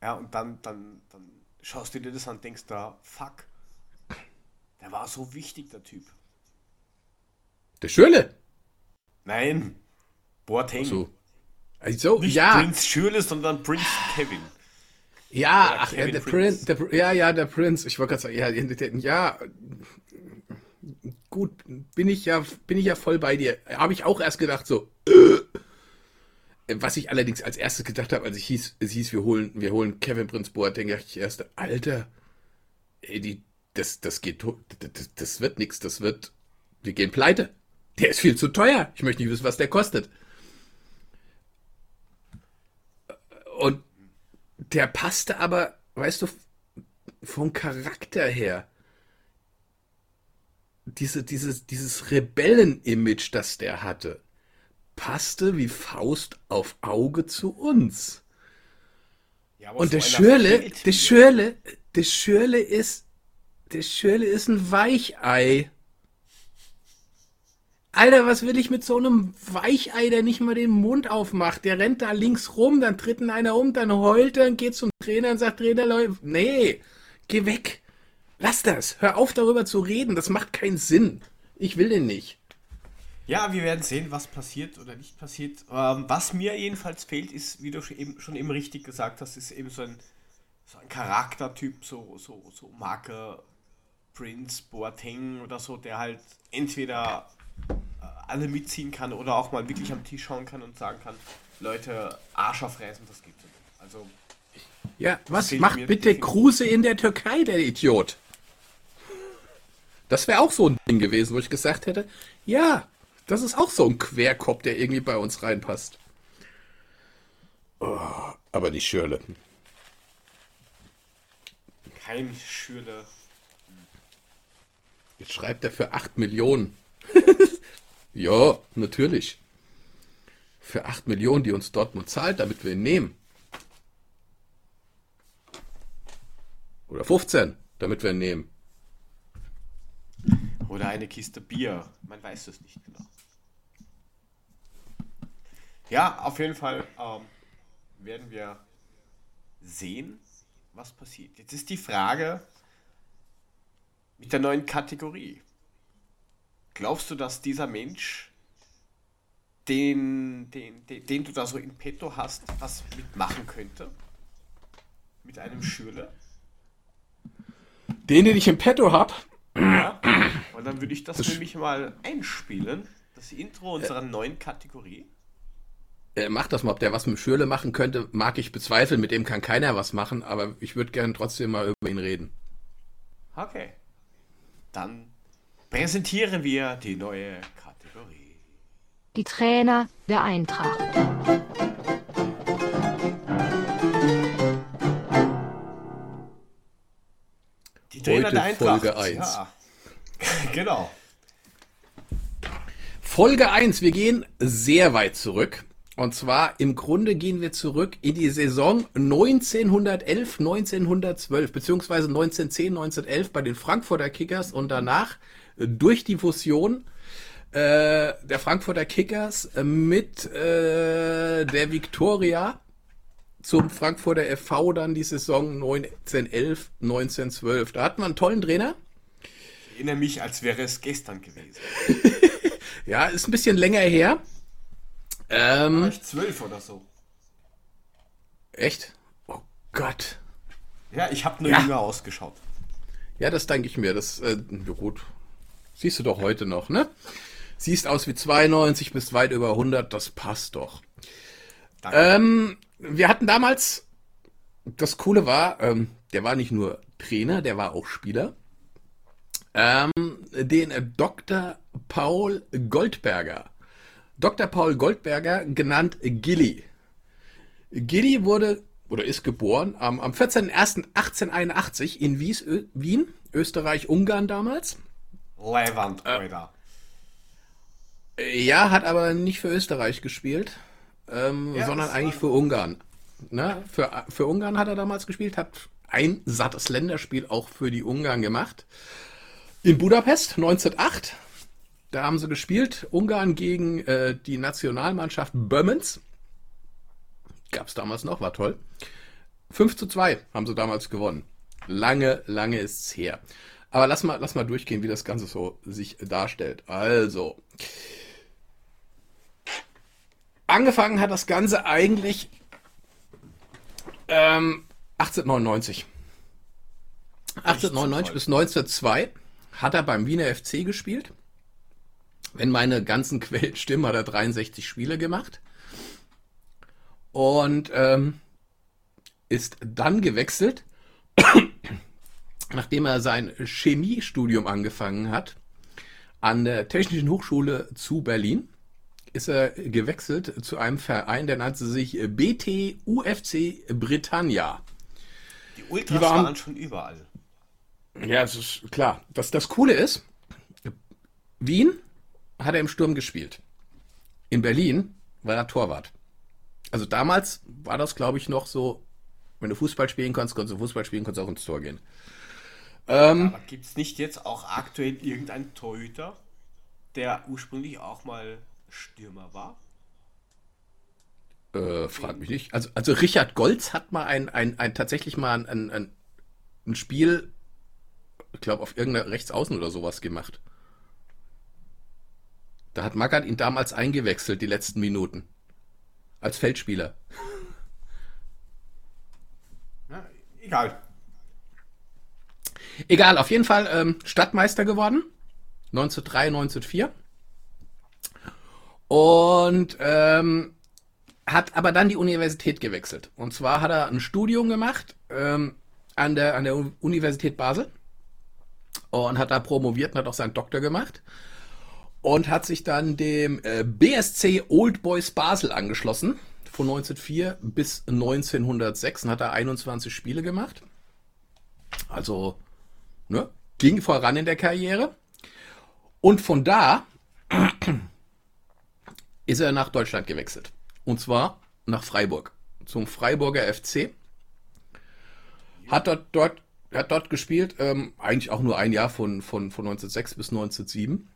Ja, und dann, dann, dann schaust du dir das an und denkst da, fuck, der war so wichtig, der Typ. Der Schürle? Nein, Boateng. So. Also, Nicht ja. Prinz Schürle, sondern Prinz Kevin. Ja, ach, ja, der Prince. Prinz, der, ja, ja, der Prinz. Ich wollte gerade sagen, ja, ja, gut, bin ich ja, bin ich ja voll bei dir. Habe ich auch erst gedacht, so. Äh. Was ich allerdings als erstes gedacht habe, als ich hieß, es hieß, wir holen, wir holen Kevin Prinz Boateng, dachte ich erst, Alter, ey, die, das, das geht, das, das wird nichts, das wird, wir gehen pleite. Der ist viel zu teuer. Ich möchte nicht wissen, was der kostet. Und der passte aber, weißt du, vom Charakter her, diese, dieses, dieses Rebellen-Image, das der hatte, passte wie Faust auf Auge zu uns. Ja, Und der Schürle, der. Schürle, der Schürle ist, der Schürle ist ein Weichei. Alter, was will ich mit so einem Weichei, der nicht mal den Mund aufmacht? Der rennt da links rum, dann tritt ihn einer um, dann heult er und geht zum Trainer und sagt, Trainer, Leute, nee, geh weg. Lass das. Hör auf, darüber zu reden. Das macht keinen Sinn. Ich will den nicht. Ja, wir werden sehen, was passiert oder nicht passiert. Ähm, was mir jedenfalls fehlt, ist, wie du schon eben, schon eben richtig gesagt hast, ist eben so ein, so ein Charaktertyp, so, so, so Marke Prince, Boateng oder so, der halt entweder äh, alle mitziehen kann oder auch mal wirklich am Tisch schauen kann und sagen kann, Leute, Arsch aufreißen, das gibt es nicht. Also, Ja, was macht mir bitte definitiv. Kruse in der Türkei, der Idiot? Das wäre auch so ein Ding gewesen, wo ich gesagt hätte, ja, das ist auch so ein Querkopf, der irgendwie bei uns reinpasst. Oh, aber die Schürle. kein Schürle. Jetzt schreibt er für 8 Millionen. ja, natürlich. Für 8 Millionen, die uns Dortmund zahlt, damit wir ihn nehmen. Oder 15, damit wir ihn nehmen. Oder eine Kiste Bier. Man weiß es nicht genau. Ja, auf jeden Fall ähm, werden wir sehen, was passiert. Jetzt ist die Frage mit der neuen Kategorie. Glaubst du, dass dieser Mensch, den, den, den, den du da so in petto hast, was mitmachen könnte? Mit einem Schürle? Den, den ich im Petto habe, Ja. Und dann würde ich das nämlich mal einspielen. Das Intro unserer neuen Kategorie. äh, mach das mal. Ob der was mit Schürle machen könnte, mag ich bezweifeln. Mit dem kann keiner was machen, aber ich würde gerne trotzdem mal über ihn reden. Okay. Dann präsentieren wir die neue Kategorie. Die Trainer der Eintracht. Die Trainer Heute der Eintracht. Folge eins. Ja. genau. Folge 1, wir gehen sehr weit zurück. Und zwar im Grunde gehen wir zurück in die Saison 1911, 1912, beziehungsweise 1910, 1911 bei den Frankfurter Kickers und danach durch die Fusion äh, der Frankfurter Kickers mit äh, der Viktoria zum Frankfurter FV dann die Saison 1911, 1912. Da hatten wir einen tollen Trainer. Ich erinnere mich, als wäre es gestern gewesen. Ja, ist ein bisschen länger her. Ähm, War ich zwölf oder so. Echt? Oh Gott. Ja, ich habe nur Ja. jünger ausgeschaut. Ja, das denke ich mir. Das, äh, ja gut. Siehst du doch heute noch, ne? Siehst aus wie 92 bis weit über 100, das passt doch. Ähm, wir hatten damals, das Coole war, ähm, der war nicht nur Trainer, der war auch Spieler. Ähm, den äh, Dr. Paul Goldberger. Dr. Paul Goldberger, genannt Gilly. Gilly wurde oder ist geboren am, am 14.01.1881 in Wies, Ö, Wien, Österreich-Ungarn damals. Levant, Alter. Ja, hat aber nicht für Österreich gespielt, ähm, Ja, sondern eigentlich für Ungarn. Ne? Für, für Ungarn hat er damals gespielt, hat ein sattes Länderspiel auch für die Ungarn gemacht. In Budapest 1908, da haben sie gespielt, Ungarn gegen äh, die Nationalmannschaft Böhmens. Gab es damals noch, war toll. 5 zu 2 haben sie damals gewonnen. Lange, lange ist's her. Aber lass mal, lass mal durchgehen, wie das Ganze so sich darstellt. Also, angefangen hat das Ganze eigentlich ähm, 1899. 1899 bis 1902 hat er beim Wiener FC gespielt. Wenn meine ganzen Quellen stimmen, hat er 63 Spiele gemacht. Und ähm, ist dann gewechselt, nachdem er sein Chemiestudium angefangen hat, an der Technischen Hochschule zu Berlin ist er gewechselt zu einem Verein, der nannte sich BT UFC Britannia. Die Ultras Die waren- waren schon überall. Ja, das ist klar. Das, das Coole ist, Wien hat er im Sturm gespielt. In Berlin war er Torwart. Also damals war das, glaube ich, noch so, wenn du Fußball spielen kannst, konntest du Fußball spielen, konntest auch ins Tor gehen. Ähm, Aber gibt es nicht jetzt auch aktuell irgendeinen Torhüter, der ursprünglich auch mal Stürmer war? Äh, frag mich nicht. Also, also Richard Golz hat mal ein, ein, ein tatsächlich mal ein, ein, ein, ein Spiel, ich glaube, auf irgendeiner Rechtsaußen oder sowas gemacht. Da hat Magath ihn damals eingewechselt, die letzten Minuten. Als Feldspieler. Ja, egal. Egal, auf jeden Fall ähm, Stadtmeister geworden. 1903, 1904. Und ähm, hat aber dann die Universität gewechselt. Und zwar hat er ein Studium gemacht ähm, an, der, an der Universität Basel und hat da promoviert und hat auch seinen Doktor gemacht. Und hat sich dann dem äh, BSC Old Boys Basel angeschlossen. Von 1904 bis 1906 und hat er 21 Spiele gemacht. Also ne, ging voran in der Karriere. Und von da ist er nach Deutschland gewechselt. Und zwar nach Freiburg. Zum Freiburger FC. Hat dort, dort, hat dort gespielt, ähm, eigentlich auch nur ein Jahr von, von, von 1906 bis 1907.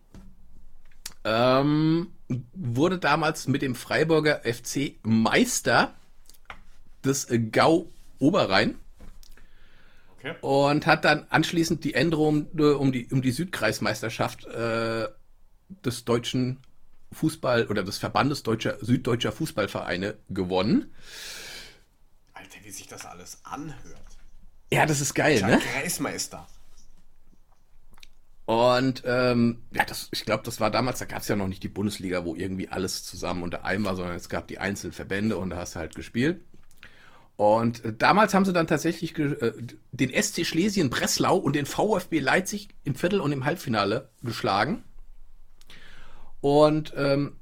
Ähm, wurde damals mit dem Freiburger FC Meister des Gau Oberrhein Okay. und hat dann anschließend die Änderung äh, um die, um die Südkreismeisterschaft äh, des deutschen Fußball oder des Verbandes deutscher, süddeutscher Fußballvereine gewonnen. Alter, wie sich das alles anhört. Ja, das ist geil, Ja, ne? Kreismeister. Und ähm, ja, das, ich glaube, das war damals, da gab es ja noch nicht die Bundesliga, wo irgendwie alles zusammen unter einem war, sondern es gab die einzelnen Verbände und da hast du halt gespielt. Und äh, damals haben sie dann tatsächlich äh, den SC Schlesien Breslau und den VfB Leipzig im Viertel- und im Halbfinale geschlagen. Und ähm,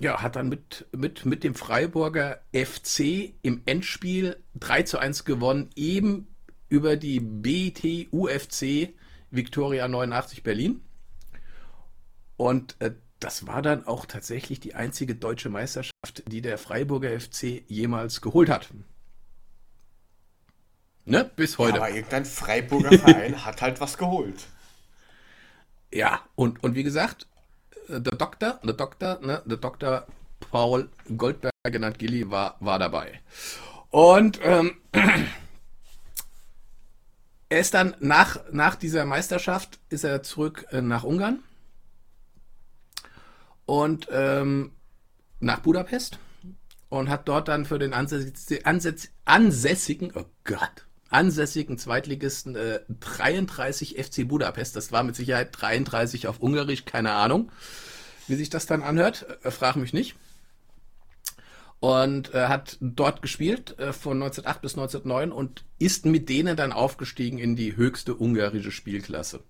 ja, hat dann mit, mit, mit dem Freiburger FC im Endspiel 3 zu 1 gewonnen, eben über die BT-UFC Victoria 89 Berlin. Und äh, das war dann auch tatsächlich die einzige deutsche Meisterschaft, die der Freiburger FC jemals geholt hat. Ne? Bis heute. Aber irgendein Freiburger Verein hat halt was geholt. Ja, und, und wie gesagt, äh, der Doktor, der Doktor, ne, der Doktor Paul Goldberg, genannt Gilly, war, war dabei. Und ähm, er ist dann nach, nach dieser Meisterschaft, ist er zurück äh, nach Ungarn. Und ähm, nach Budapest. Und hat dort dann für den ansäss- ansäss- ansässigen, oh Gott, ansässigen Zweitligisten äh, 33 FC Budapest, das war mit Sicherheit 33 auf Ungarisch, keine Ahnung, wie sich das dann anhört, äh, frag mich nicht. Und äh, hat dort gespielt äh, von 1908 bis 1909 und ist mit denen dann aufgestiegen in die höchste ungarische Spielklasse.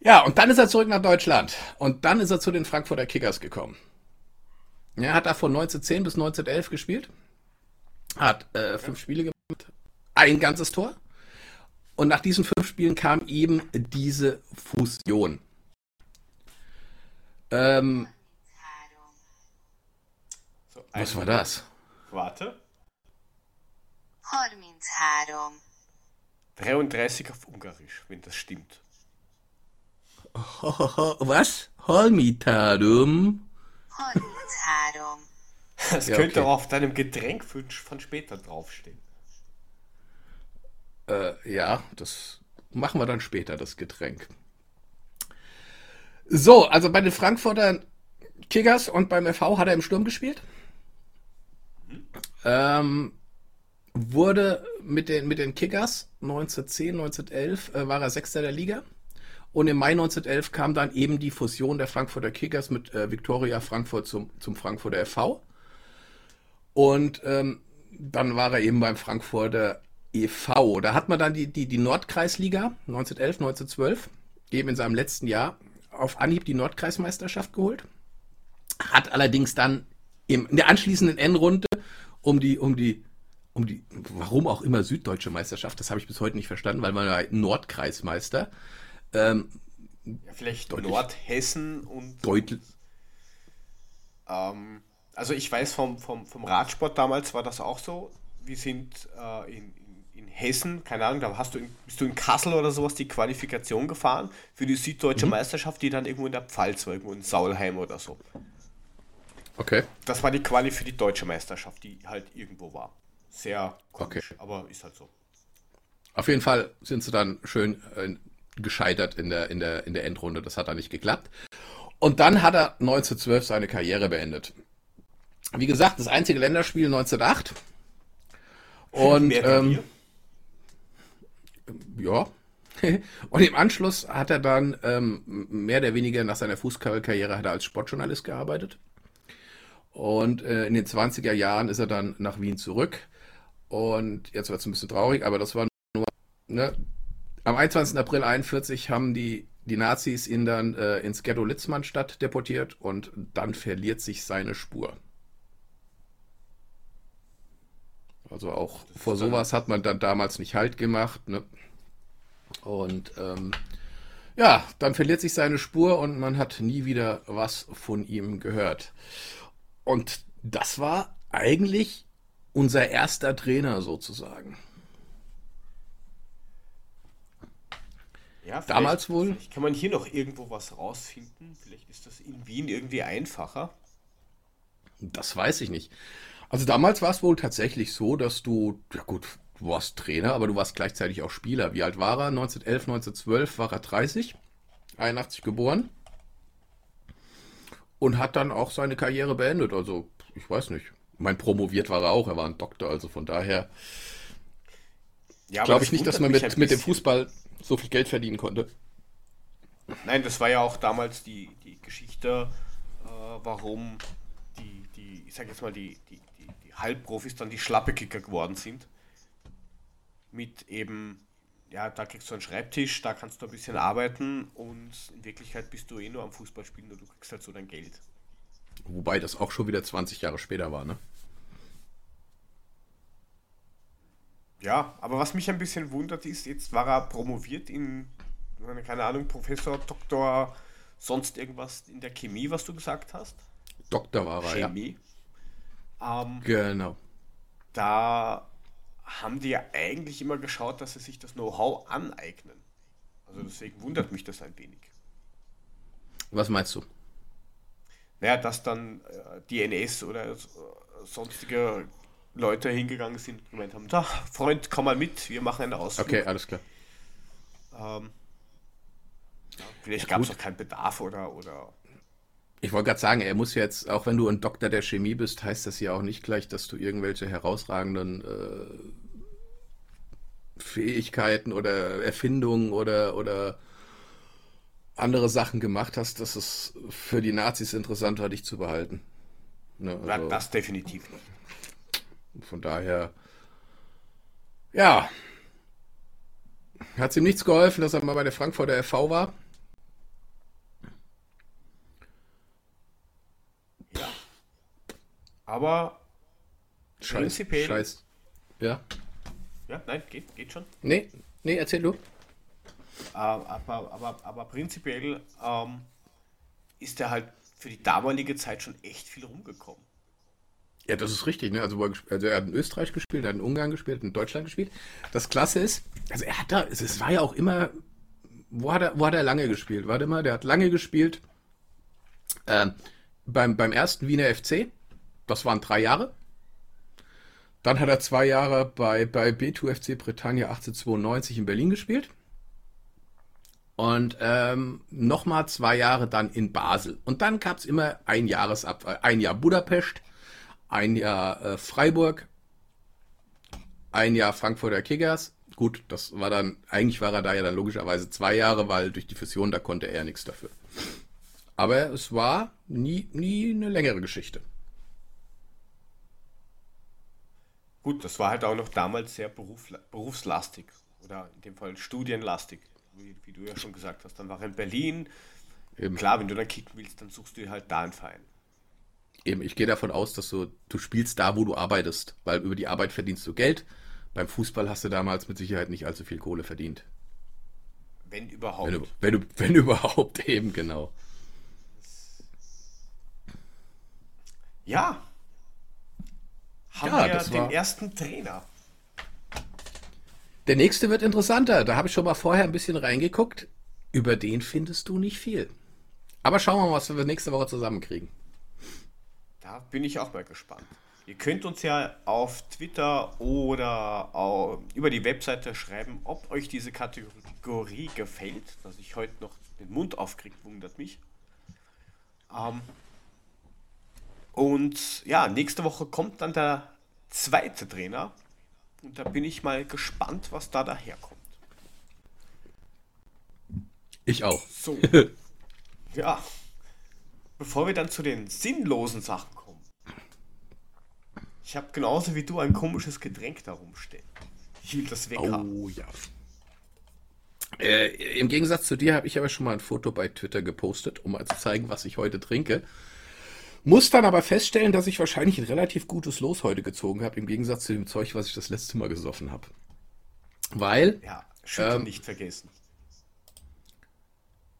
Ja, und dann ist er zurück nach Deutschland. Und dann ist er zu den Frankfurter Kickers gekommen. Er hat da von 1910 bis 1911 gespielt. Hat äh, fünf Spiele gemacht, ein ganzes Tor. Und nach diesen fünf Spielen kam eben diese Fusion. Ähm, was war das? Warte. 33 33 auf Ungarisch, wenn das stimmt. Was? Holmitadum? 33 Das Ja, könnte okay. auch auf deinem Getränk von, von später draufstehen. Äh, ja, das machen wir dann später, das Getränk. So, also bei den Frankfurter Kickers und beim FV hat er im Sturm gespielt. Ähm, wurde mit den, mit den Kickers 1910, 1911 äh, war er Sechster der Liga. Und im Mai 1911 kam dann eben die Fusion der Frankfurter Kickers mit äh, Viktoria Frankfurt zum, zum Frankfurter FV. Und ähm, dann war er eben beim Frankfurter e.V. Da hat man dann die, die, die Nordkreisliga 1911, 1912 eben in seinem letzten Jahr auf Anhieb die Nordkreismeisterschaft geholt. Hat allerdings dann im, in der anschließenden Endrunde um die, um die, um die, warum auch immer süddeutsche Meisterschaft, das habe ich bis heute nicht verstanden, weil man war Nordkreismeister, ähm, Ja, vielleicht Deutlich. Nordhessen und. deutlich, Ähm, also ich weiß vom, vom, vom Radsport damals war das auch so. Wir sind äh, in, in, in Hessen, keine Ahnung, da hast du in, bist du in Kassel oder sowas die Qualifikation gefahren für die süddeutsche Meisterschaft, die dann irgendwo in der Pfalz war, irgendwo in Saulheim oder so. Okay. Das war die Quali für die deutsche Meisterschaft, die halt irgendwo war. Sehr komisch, aber ist halt so. Auf jeden Fall sind sie dann schön äh, gescheitert in der, in, der, in der Endrunde. Das hat dann nicht geklappt. Und dann hat er 1912 seine Karriere beendet. Wie gesagt, das einzige Länderspiel 1908. Und ähm, ja. Und im Anschluss hat er dann ähm, mehr oder weniger nach seiner Fußballkarriere hat er als Sportjournalist gearbeitet. Und äh, in den 20er Jahren ist er dann nach Wien zurück. Und jetzt wird es ein bisschen traurig, aber das war nur, ne? Am 21. April 41 haben die, die Nazis ihn dann äh, ins Ghetto Litzmannstadt deportiert und dann verliert sich seine Spur. Also auch vor sowas hat man dann damals nicht Halt gemacht. Ne? Und ähm, ja, dann verliert sich seine Spur und man hat nie wieder was von ihm gehört. Und das war eigentlich unser erster Trainer sozusagen. Ja, Damals wohl? Kann man hier noch irgendwo was rausfinden. Vielleicht ist das in Wien irgendwie einfacher. Das weiß ich nicht. Also damals war es wohl tatsächlich so, dass du, ja gut, du warst Trainer, aber du warst gleichzeitig auch Spieler. Wie alt war er? 1911, 1912 war er 30, 81 geboren und hat dann auch seine Karriere beendet. Also ich weiß nicht. Mein promoviert war er auch, er war ein Doktor, also von daher Ja, glaube ich nicht, dass man mit, mit dem. Fußball so viel Geld verdienen konnte. Nein, das war ja auch damals die, die Geschichte, äh, warum die, die, ich sag jetzt mal, die, die, die, die Halbprofis dann die Schlappekicker geworden sind. Mit eben, ja, da kriegst du einen Schreibtisch, da kannst du ein bisschen arbeiten und in Wirklichkeit bist du eh nur am Fußball spielen und du kriegst halt so dein Geld. Wobei das auch schon wieder 20 Jahre später war, ne? Ja, aber was mich ein bisschen wundert ist, jetzt war er promoviert in, keine Ahnung, Professor, Doktor, sonst irgendwas in der Chemie, was du gesagt hast. Doktor war er, ja. Chemie. Ähm, Genau. da haben die ja eigentlich immer geschaut, dass sie sich das Know-how aneignen. Also deswegen wundert mich das ein wenig. Was meinst du? Naja, dass dann äh, die NS oder äh, sonstige Leute hingegangen sind und gemeint haben, da, Freund, komm mal mit, wir machen einen Ausflug. Okay, alles klar. Ähm, ja, vielleicht Ja, gab es auch keinen Bedarf oder, oder Ich wollte gerade sagen, er muss jetzt, auch wenn du ein Doktor der Chemie bist, heißt das ja auch nicht gleich, dass du irgendwelche herausragenden äh, Fähigkeiten oder Erfindungen oder, oder andere Sachen gemacht hast, dass es für die Nazis interessant war, dich zu behalten. Ne, also das definitiv nicht. von daher, ja, hat es ihm nichts geholfen, dass er mal bei der Frankfurter FV war. Aber Scheiß, Prinzipiell- scheiß, Ja. Ja, nein, geht, geht schon. Nee, nee, erzähl du. Äh, aber, aber, aber prinzipiell ähm, ist er halt für die damalige Zeit schon echt viel rumgekommen. Ja, das ist richtig. Ne? Also, er, also er hat in Österreich gespielt, er hat in Ungarn gespielt, in Deutschland gespielt. Das Klasse ist, also er hat da, es, es war ja auch immer, wo hat er, wo hat er lange gespielt? Warte mal, der hat lange gespielt ähm, beim, beim ersten Wiener FC. Das waren drei Jahre. Dann hat er zwei Jahre bei, bei B2FC Britannia 1892 in Berlin gespielt. Und ähm, nochmal zwei Jahre dann in Basel. Und dann gab es immer ein Jahresab äh, ein Jahr Budapest, ein Jahr äh, Freiburg, ein Jahr Frankfurter Kickers. Gut, das war dann, eigentlich war er da ja dann logischerweise zwei Jahre, weil durch die Fusion, da konnte er nichts dafür. Aber es war nie, nie eine längere Geschichte. Gut, das war halt auch noch damals sehr berufla berufslastig oder in dem Fall studienlastig, wie, wie du ja schon gesagt hast. Dann war er in Berlin. Eben. Klar, wenn du dann kicken willst, dann suchst du halt da einen Verein. Eben, ich gehe davon aus, dass du, du spielst da, wo du arbeitest, weil über die Arbeit verdienst du Geld. Beim Fußball hast du damals mit Sicherheit nicht allzu viel Kohle verdient. Wenn überhaupt. Wenn, wenn, wenn überhaupt eben, genau. Ja. Haben Ja, wir das den war- ersten Trainer. Der nächste wird interessanter. Da habe ich schon mal vorher ein bisschen reingeguckt. Über den findest du nicht viel. Aber schauen wir mal, was wir nächste Woche zusammenkriegen. Da bin ich auch mal gespannt. Ihr könnt uns ja auf Twitter oder über die Webseite schreiben, ob euch diese Kategorie gefällt. Dass ich heute noch den Mund aufkriege, wundert mich. Ähm, und ja, nächste Woche kommt dann der zweite Trainer. Und da bin ich mal gespannt, was da daherkommt. Ich auch. So. ja. Bevor wir dann zu den sinnlosen Sachen kommen. Ich habe genauso wie du ein komisches Getränk da rumstehen. Ich will das weghaben. Oh ja. Äh, Im Gegensatz zu dir habe ich aber schon mal ein Foto bei Twitter gepostet, um mal zu zeigen, was ich heute trinke. Muss dann aber feststellen, dass ich wahrscheinlich ein relativ gutes Los heute gezogen habe, im Gegensatz zu dem Zeug, was ich das letzte Mal gesoffen habe. Weil, Ja, Schütteln Ähm, nicht vergessen.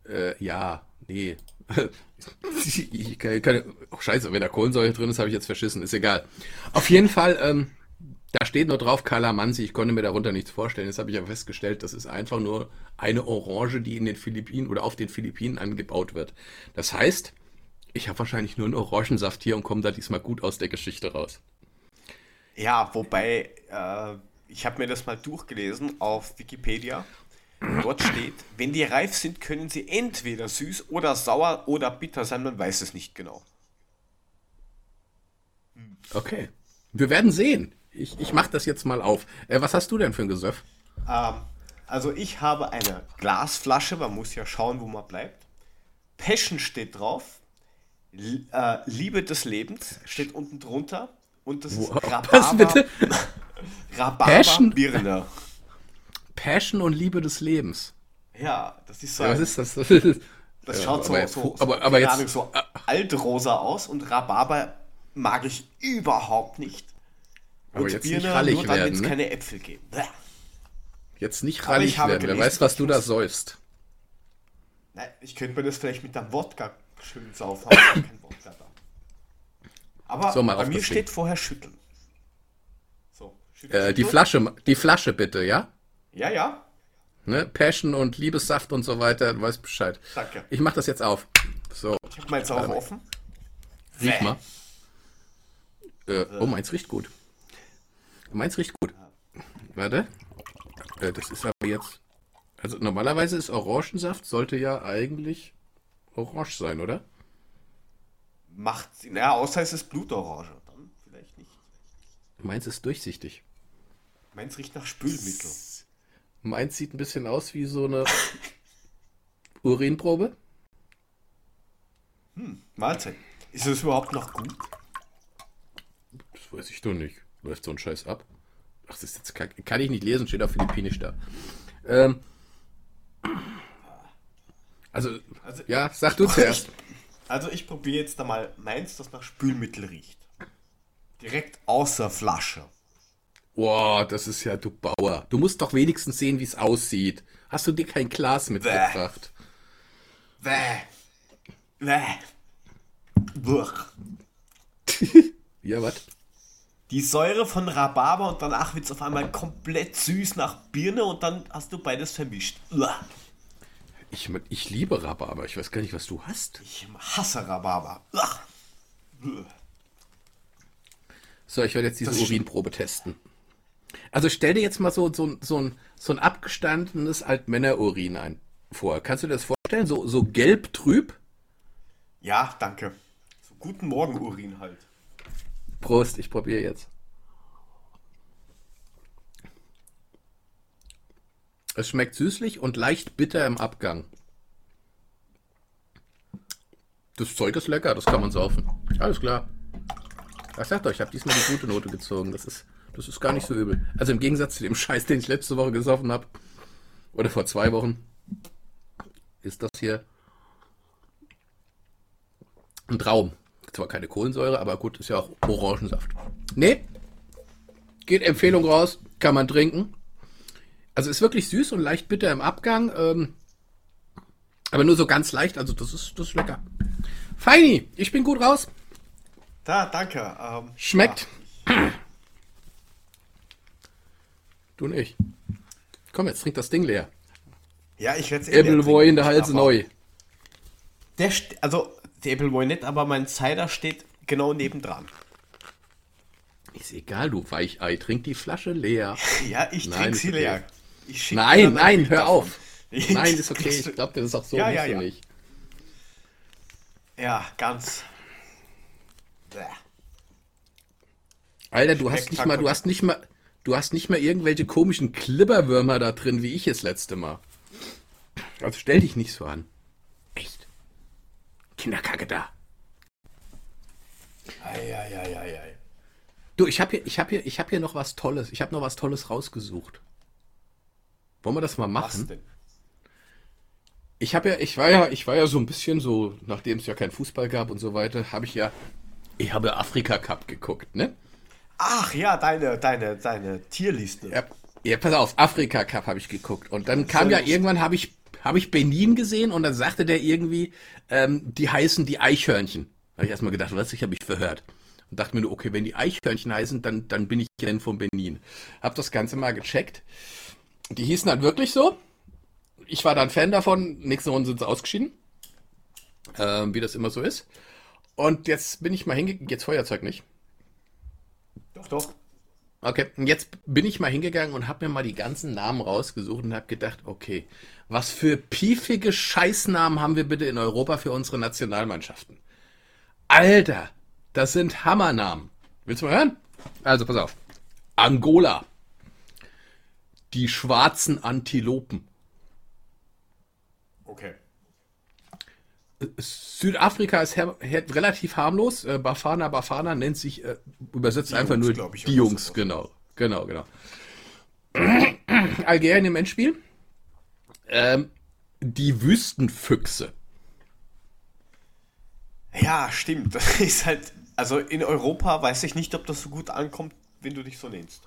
äh, ja, nee. ich kann, kann, oh, scheiße, wenn da Kohlensäure drin ist, habe ich jetzt verschissen, ist egal. Auf jeden Fall, ähm, da steht nur drauf Calamansi, ich konnte mir darunter nichts vorstellen. Jetzt habe ich aber festgestellt, das ist einfach nur eine Orange, die in den Philippinen oder auf den Philippinen angebaut wird. Das heißt, ich habe wahrscheinlich nur einen Orangensaft hier und komme da diesmal gut aus der Geschichte raus. Ja, wobei, äh, ich habe mir das mal durchgelesen auf Wikipedia. Dort steht, wenn die reif sind, können sie entweder süß oder sauer oder bitter sein, man weiß es nicht genau. Okay. Wir werden sehen. Ich, ich mache das jetzt mal auf. Äh, was hast du denn für ein Gesöff? Ähm, also ich habe eine Glasflasche, man muss ja schauen, wo man bleibt. Passion steht drauf. Äh, Liebe des Lebens steht unten drunter. Und das ist Wow, Rhabarber, was bitte? Rhabarber Passion? Birne. Passion und Liebe des Lebens. Ja, das ist so. Ja, was ist das? Das Ja, schaut so, aber- so, so, aber- aber jetzt- Ahnung, so altrosa aus und Rhabarber mag ich überhaupt nicht. Aber Und jetzt nicht Birne rallig nur dann, werden, ne? keine Äpfel gibt. Bäh. Jetzt nicht Aber rallig werden. Wer gelesen, weiß, was du da säufst. Nein, ich könnte mir das vielleicht mit einem Wodka schön saufen, keinen Wodka da. Aber So, bei mir steht vorher schütteln. So, schüttel, Äh, die. Flasche, die Flasche bitte, ja? Ja, ja. Ne? Passion und Liebessaft und so weiter, du weißt Bescheid. Danke. Ich mach das jetzt auf. So, Ich habe meins auch offen. riech mal. Äh, oh, meins riecht gut. Meins riecht gut. Warte. Äh, das ist aber jetzt. Also normalerweise ist Orangensaft, sollte ja eigentlich orange sein, oder? Macht Sinn. Ja, außer es ist Blutorange. Dann vielleicht nicht. Meins ist durchsichtig. Meins riecht nach Spülmittel. Meins sieht ein bisschen aus wie so eine Urinprobe. Mahlzeit. Ist es überhaupt noch gut? Das weiß ich doch nicht. Läuft so ein Scheiß ab. Ach, das ist jetzt kann, kann ich nicht lesen, steht auf Philippinisch da. Ähm, also, Also- ja, sag du zuerst. Also ich probiere jetzt da mal meins, das nach Spülmittel riecht. Direkt aus der Flasche. Boah, das ist ja du Bauer. Du musst doch wenigstens sehen, wie es aussieht. Hast du dir kein Glas mitgebracht? Bäh. Bäh. Buch. Ja, was? Die Säure von Rhabarber und danach wird es auf einmal komplett süß nach Birne und dann hast du beides vermischt. Uah. Ich, ich liebe Rhabarber. Ich weiß gar nicht, was du hast. Ich hasse Rhabarber. Uah. So, ich werde jetzt diese Urinprobe testen. Also stell dir jetzt mal so, so, so, ein, so ein abgestandenes Altmännerurin ein vor. Kannst du dir das vorstellen? So, so gelb trüb? Ja, danke. So, guten Morgen, Urin halt. Prost, ich probiere jetzt. Es schmeckt süßlich und leicht bitter im Abgang. Das Zeug ist lecker, das kann man saufen. Alles klar. Was sagt euch, ich habe diesmal die gute Note gezogen. Das ist, das ist gar nicht so übel. Also im Gegensatz zu dem Scheiß, den ich letzte Woche gesoffen habe, oder vor zwei Wochen, ist das hier ein Traum. Zwar keine Kohlensäure, aber gut, ist ja auch Orangensaft. Nee, geht Empfehlung raus, kann man trinken. Also ist wirklich süß und leicht bitter im Abgang, ähm, aber nur so ganz leicht, also das ist, das ist lecker. Feini, ich bin gut raus. Da, danke. Ähm, Schmeckt. Du und ich. Komm, jetzt trink das Ding leer. Ja, ich werde es eh Appleboy in der Halse neu. Der, also, der Appleboy nicht, aber mein Cider steht genau nebendran. Ist egal, du Weichei, trink die Flasche leer. Ja, ich Nein, trinke ist sie leer. Nein, nein, hör davon. auf. Nein, ist okay. Ich glaube, das ist auch so. Ja, ja, ja. nicht. Ja, ganz. Bäh. Alter, du hast nicht mal, du hast nicht mal, du hast nicht mal irgendwelche komischen Klibberwürmer da drin, wie ich es letzte Mal. Also stell dich nicht so an. Echt. Kinderkacke da. Ei, ei, ei, ei, ei. Du, ich habe hier, ich habe hier, ich habe hier noch was Tolles. Ich habe noch was Tolles rausgesucht. Wollen wir das mal Was machen? denn? Ich habe ja, ich war ja, ich war ja so ein bisschen so, nachdem es ja keinen Fußball gab und so weiter, habe ich ja, ich habe Afrika Cup geguckt, ne? Ach ja, deine, deine, deine Tierliste. Ja, ja, pass auf, Afrika Cup habe ich geguckt. Und dann kam ja irgendwann, habe ich, hab ich Benin gesehen und dann sagte der irgendwie, ähm, die heißen die Eichhörnchen. Habe ich erstmal gedacht, was, ich habe mich verhört. Und dachte mir nur, okay, wenn die Eichhörnchen heißen, dann, dann bin ich denn von Benin. Hab das Ganze mal gecheckt. Die hießen halt wirklich so. Ich war dann Fan davon. Nächste Runde sind sie ausgeschieden. Ähm, wie das immer so ist. Und jetzt bin ich mal hingegangen. Jetzt Feuerzeug nicht. Doch, doch. Okay, und jetzt bin ich mal hingegangen und habe mir mal die ganzen Namen rausgesucht und habe gedacht, okay, was für piefige Scheißnamen haben wir bitte in Europa für unsere Nationalmannschaften? Alter, das sind Hammernamen. Willst du mal hören? Also pass auf. Angola. Die schwarzen Antilopen. Okay. Südafrika ist her her relativ harmlos. Äh, Bafana Bafana nennt sich, äh, übersetzt Die einfach Jungs, nur ich, die Jungs, genau. Genau, genau. Algerien im Endspiel. Ähm, die Wüstenfüchse. Ja, stimmt. Das ist halt. Also in Europa weiß ich nicht, ob das so gut ankommt, wenn du dich so nennst.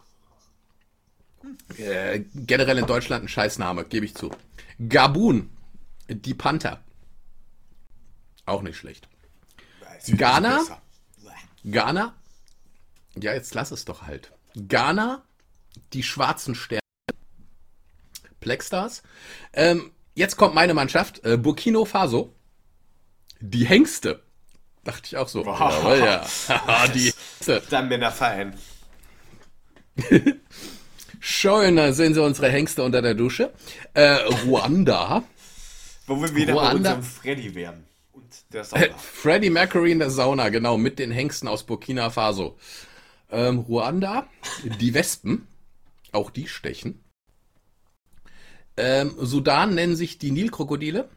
Äh, generell in Deutschland ein Scheißname, gebe ich zu. Gabun. Die Panther. Auch nicht schlecht. Ghana? Ghana. Ja, jetzt lass es doch halt. Ghana. Die schwarzen Sterne. Blackstars. Ähm, jetzt kommt meine Mannschaft. Äh, Burkina Faso. Die Hengste. Dachte ich auch so. Wow. Jawohl, ja. Die Hengste. Der Männerverein. Schön, da sehen Sie unsere Hengste unter der Dusche. Äh, Ruanda. Wo wir wieder bei Ruanda. unserem Freddy wären. Und der Äh, Sauna. Freddie Mercury in der Sauna, genau, mit den Hengsten aus Burkina Faso. Ähm, Ruanda, die Wespen, auch die stechen. Ähm, Sudan nennen sich die Nilkrokodile.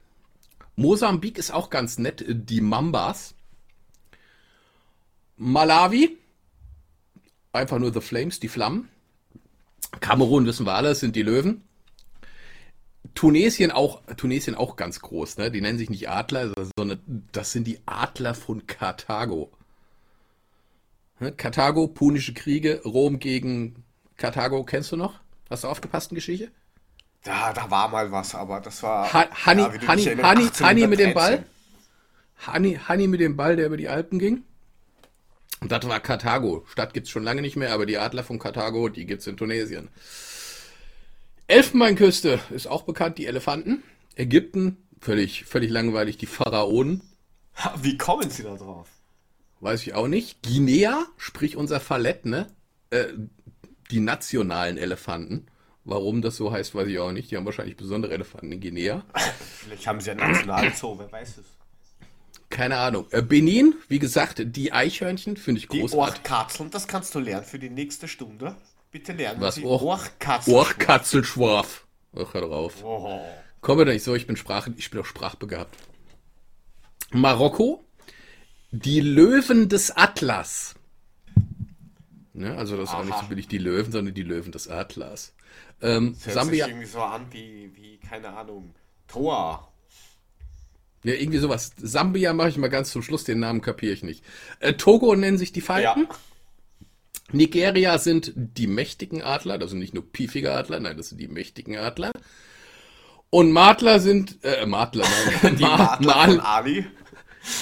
Mosambik ist auch ganz nett, die Mambas. Malawi, einfach nur The Flames, die Flammen. Kamerun wissen wir alle, sind die Löwen. Tunesien auch, Tunesien auch ganz groß, ne? Die nennen sich nicht Adler, sondern das sind die Adler von Karthago. Ne? Karthago, Punische Kriege, Rom gegen Karthago kennst du noch? Hast du aufgepasst in Geschichte? Da, da war mal was, aber das war. Ha Hanni, ja, Hanni, Hanni, Hanni mit dem 1813. Ball? Hanni, Hanni mit dem Ball, der über die Alpen ging? Und das war Karthago. Stadt gibt's schon lange nicht mehr, aber die Adler von Karthago, die gibt's in Tunesien. Elfenbeinküste ist auch bekannt, die Elefanten. Ägypten, völlig, völlig langweilig, die Pharaonen. Ha, Wie kommen sie da drauf? Weiß ich auch nicht. Guinea, sprich unser Fallett, ne? Äh, die nationalen Elefanten. Warum das so heißt, weiß ich auch nicht. Die haben wahrscheinlich besondere Elefanten in Guinea. Vielleicht haben sie einen Nationalzoo, wer weiß es. Keine Ahnung. Äh, Benin, wie gesagt, die Eichhörnchen finde ich Die großartig. Ohrkatzeln, das kannst du lernen für die nächste Stunde. Bitte lernen Was? Sie. Ohrkatzelschwarf. Ach, hör drauf. Oh. Komme doch nicht so, ich bin Sprache, ich bin auch sprachbegabt. Marokko, die Löwen des Atlas. Ne, also das ist auch nicht so billig die Löwen, sondern die Löwen des Atlas. Ähm, Das hört Sambia, sich irgendwie so an wie, wie keine Ahnung, Toa. Ja, irgendwie sowas. Sambia mache ich mal ganz zum Schluss, den Namen kapiere ich nicht. Äh, Togo nennen sich die Ja. Falken. Nigeria sind die mächtigen Adler, das sind nicht nur piefige Adler, nein, das sind die mächtigen Adler. Und Madler sind, äh, Madler, nein, Die Ma- Madler Mal- von Ali.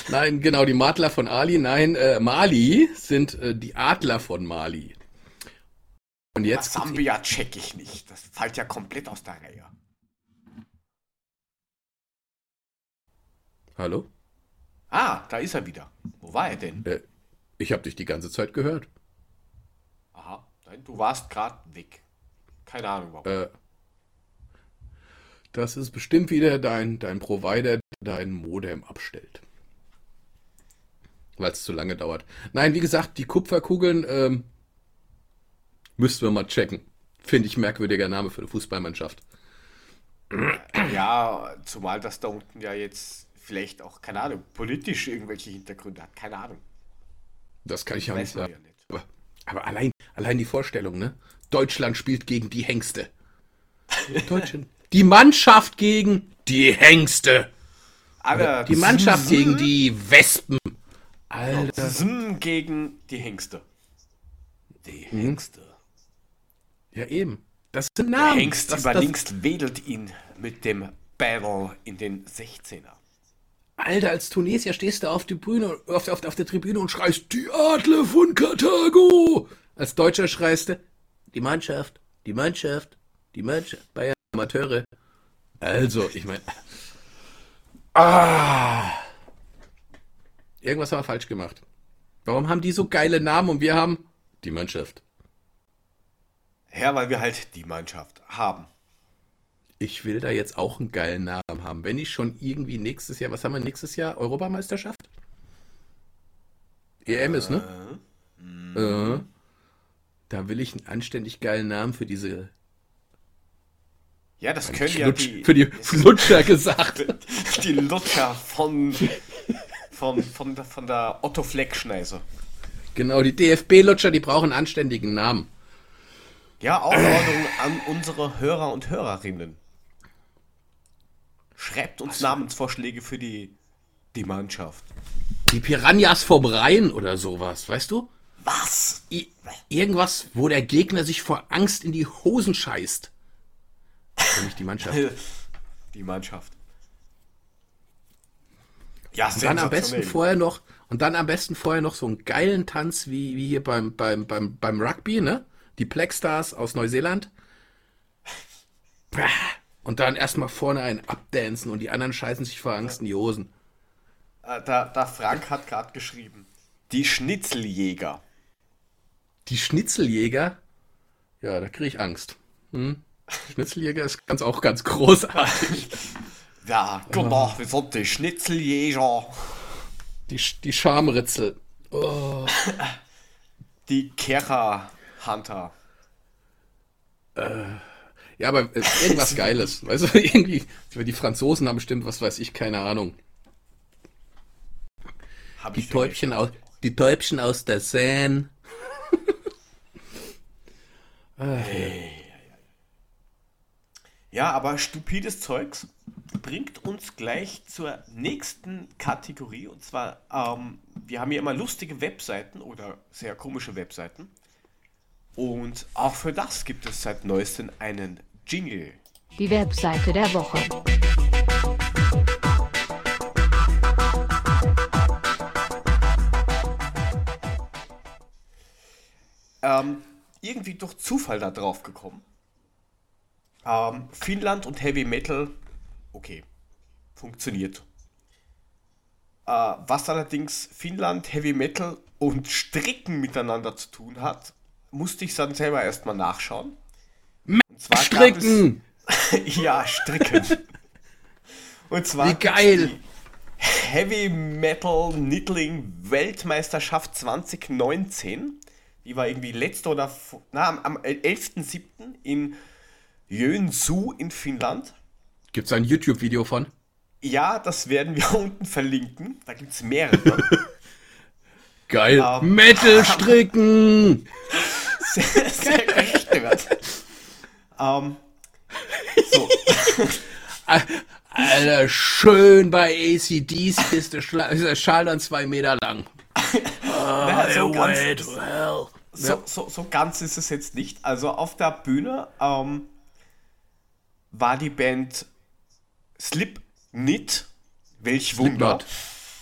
Nein, genau, die Madler von Ali. Nein, äh, Mali sind äh, die Adler von Mali. Und jetzt. Sambia check ich nicht. Das fällt ja komplett aus der Reihe. Hallo? Ah, da ist er wieder. Wo war er denn? Äh, ich habe dich die ganze Zeit gehört. Aha, nein, du warst gerade weg. Keine Ahnung warum. Äh, das ist bestimmt wieder dein, dein Provider, der dein Modem abstellt. Weil es zu lange dauert. Nein, wie gesagt, die Kupferkugeln ähm, müssten wir mal checken. Finde ich merkwürdiger Name für eine Fußballmannschaft. Ja, zumal das da unten ja jetzt vielleicht auch, keine Ahnung, politisch irgendwelche Hintergründe hat. Keine Ahnung. Das kann ich ja nicht sagen. ja nicht. Aber, aber allein, allein die Vorstellung, ne? Deutschland spielt gegen die Hengste. Deutschland. Die Mannschaft gegen die Hengste. Aber Die Mannschaft gegen die Wespen. Alter. Gegen die Hengste. Die Hengste. Ja, eben. Das sind Der Namen. Hengst das, überlinks wedelt ihn mit dem Battle in den 16er. Alter, als Tunesier stehst du auf, die Bühne, auf, auf, auf der Tribüne und schreist, die Adler von Karthago. Als Deutscher schreist du, die Mannschaft, die Mannschaft, die Mannschaft, Bayern, Amateure. Also, ich meine, ah, irgendwas haben wir falsch gemacht. Warum haben die so geile Namen und wir haben die Mannschaft? Ja, weil wir halt die Mannschaft haben. Ich will da jetzt auch einen geilen Namen haben. Wenn ich schon irgendwie nächstes Jahr, was haben wir nächstes Jahr? Europameisterschaft? EM ist, ne? Äh, da will ich einen anständig geilen Namen für diese Ja, das können ja die, für die Flutscher gesagt. die Lutscher von, von, von, der, von der Otto Fleck-Schneise. Genau, die DFB-Lutscher, die brauchen einen anständigen Namen. Ja, Aufforderung an unsere Hörer und Hörerinnen. Schreibt uns Namensvorschläge für die, die Mannschaft. Die Piranhas vom Rhein oder sowas, weißt du? Was? I irgendwas, wo der Gegner sich vor Angst in die Hosen scheißt. Nämlich die Mannschaft. Die Mannschaft. Ja, Und dann am besten vorher noch, und dann am besten vorher noch so einen geilen Tanz wie, wie hier beim, beim, beim, beim Rugby, ne? Die Blackstars aus Neuseeland. Und dann erstmal vorne einen abdancen und die anderen scheißen sich vor Angst in die Hosen. Äh, Da, da Frank hat gerade geschrieben. Die Schnitzeljäger. Die Schnitzeljäger, ja, da kriege ich Angst. Hm? Schnitzeljäger ist ganz auch ganz großartig. Ja, genau, wir sind die Schnitzeljäger. Die, die Schamritzel. Die Kercher-Hunter. Ja, aber äh, irgendwas Geiles. Weißt du, irgendwie, die Franzosen haben bestimmt, was weiß ich, keine Ahnung. Hab Die ich Täubchen aus, die Täubchen aus der Seine. Ja, aber stupides Zeugs bringt uns gleich zur nächsten Kategorie. Und zwar, ähm, wir haben hier immer lustige Webseiten oder sehr komische Webseiten. Und auch für das gibt es seit neuestem einen Jingle. Die Webseite der Woche. ähm, irgendwie durch Zufall da drauf gekommen. Ähm, Finnland und Heavy Metal, okay, funktioniert. Äh, was allerdings Finnland, Heavy Metal und Stricken miteinander zu tun hat, musste ich dann selber erstmal nachschauen. Zwar gab es- Stricken! ja, stricken. Und zwar Wie geil! die Heavy Metal Nittling Weltmeisterschaft 2019. Die war irgendwie letzte oder na, am, am 11.07. in Joensuu in Finnland. Gibt's ein YouTube-Video von? Ja, das werden wir unten verlinken. Da gibt es mehrere. Geil. Ähm, Metal stricken! sehr, sehr gestört. Ähm, so, Alter, schön bei ACDs ist der, Schla ist der Schal dann zwei Meter lang. na, so, ganz, to hell. so, so, so ganz ist es jetzt nicht. Also auf der Bühne ähm, war die Band Slip Knit. Welch Wunder.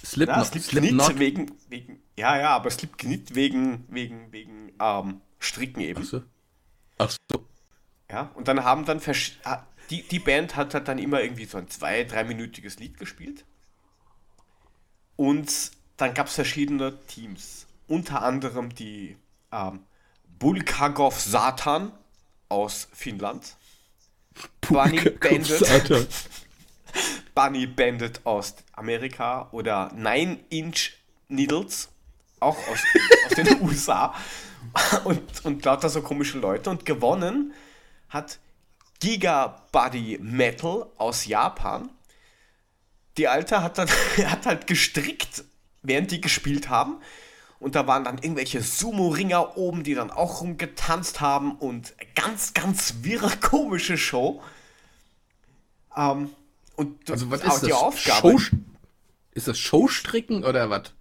Slipknot. Slipknot. Slipknot. wegen, wegen, ja, ja, aber Slip Knit wegen, wegen, wegen ähm, Stricken eben. Ach so. Ach so. Ja, und dann haben dann die, die Band hat, hat dann immer irgendwie so ein zwei-, dreiminütiges Lied gespielt. Und dann gab es verschiedene Teams. Unter anderem die ähm, Bulkagov Satan aus Finnland. Bunny Bandit. Bunny Bandit aus Amerika oder Nine Inch Needles, auch aus, aus den USA. Und, und lauter so komische Leute. Und gewonnen hat Giga Body Metal aus Japan. Die Alte hat, dann, hat halt gestrickt, während die gespielt haben. Und da waren dann irgendwelche Sumo-Ringer oben, die dann auch rumgetanzt haben. Und ganz, ganz wirre, komische Show. Ähm, und Also was ist die das? Aufgabe. Show, ist das Showstricken oder was?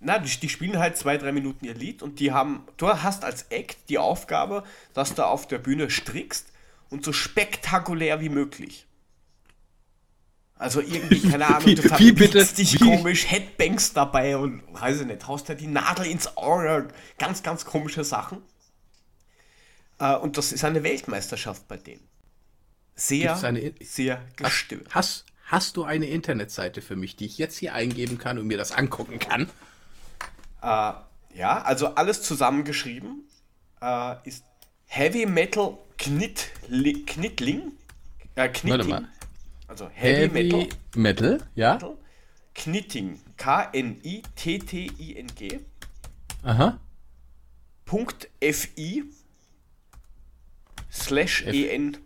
Na, die, die spielen halt zwei, drei Minuten ihr Lied und die haben, du hast als Act die Aufgabe, dass du auf der Bühne strickst und so spektakulär wie möglich. Also irgendwie, keine Ahnung, Wie- du verbiegst dich komisch, Headbangs dabei und weiß ich nicht, haust dir die Nadel ins Ohr, ganz, ganz komische Sachen. Äh, und das ist eine Weltmeisterschaft bei denen. Sehr, sehr gestört. Hast, hast du eine Internetseite für mich, die ich jetzt hier eingeben kann und mir das angucken kann? Äh, ja, also alles zusammengeschrieben äh, ist Heavy Metal Knitli Knitling. Äh, Knitting. Warte mal. Also Heavy, Metal, Metal, ja? Knitting. K-N-I-T-T-I-N-G. Aha. Punkt F-I slash E-N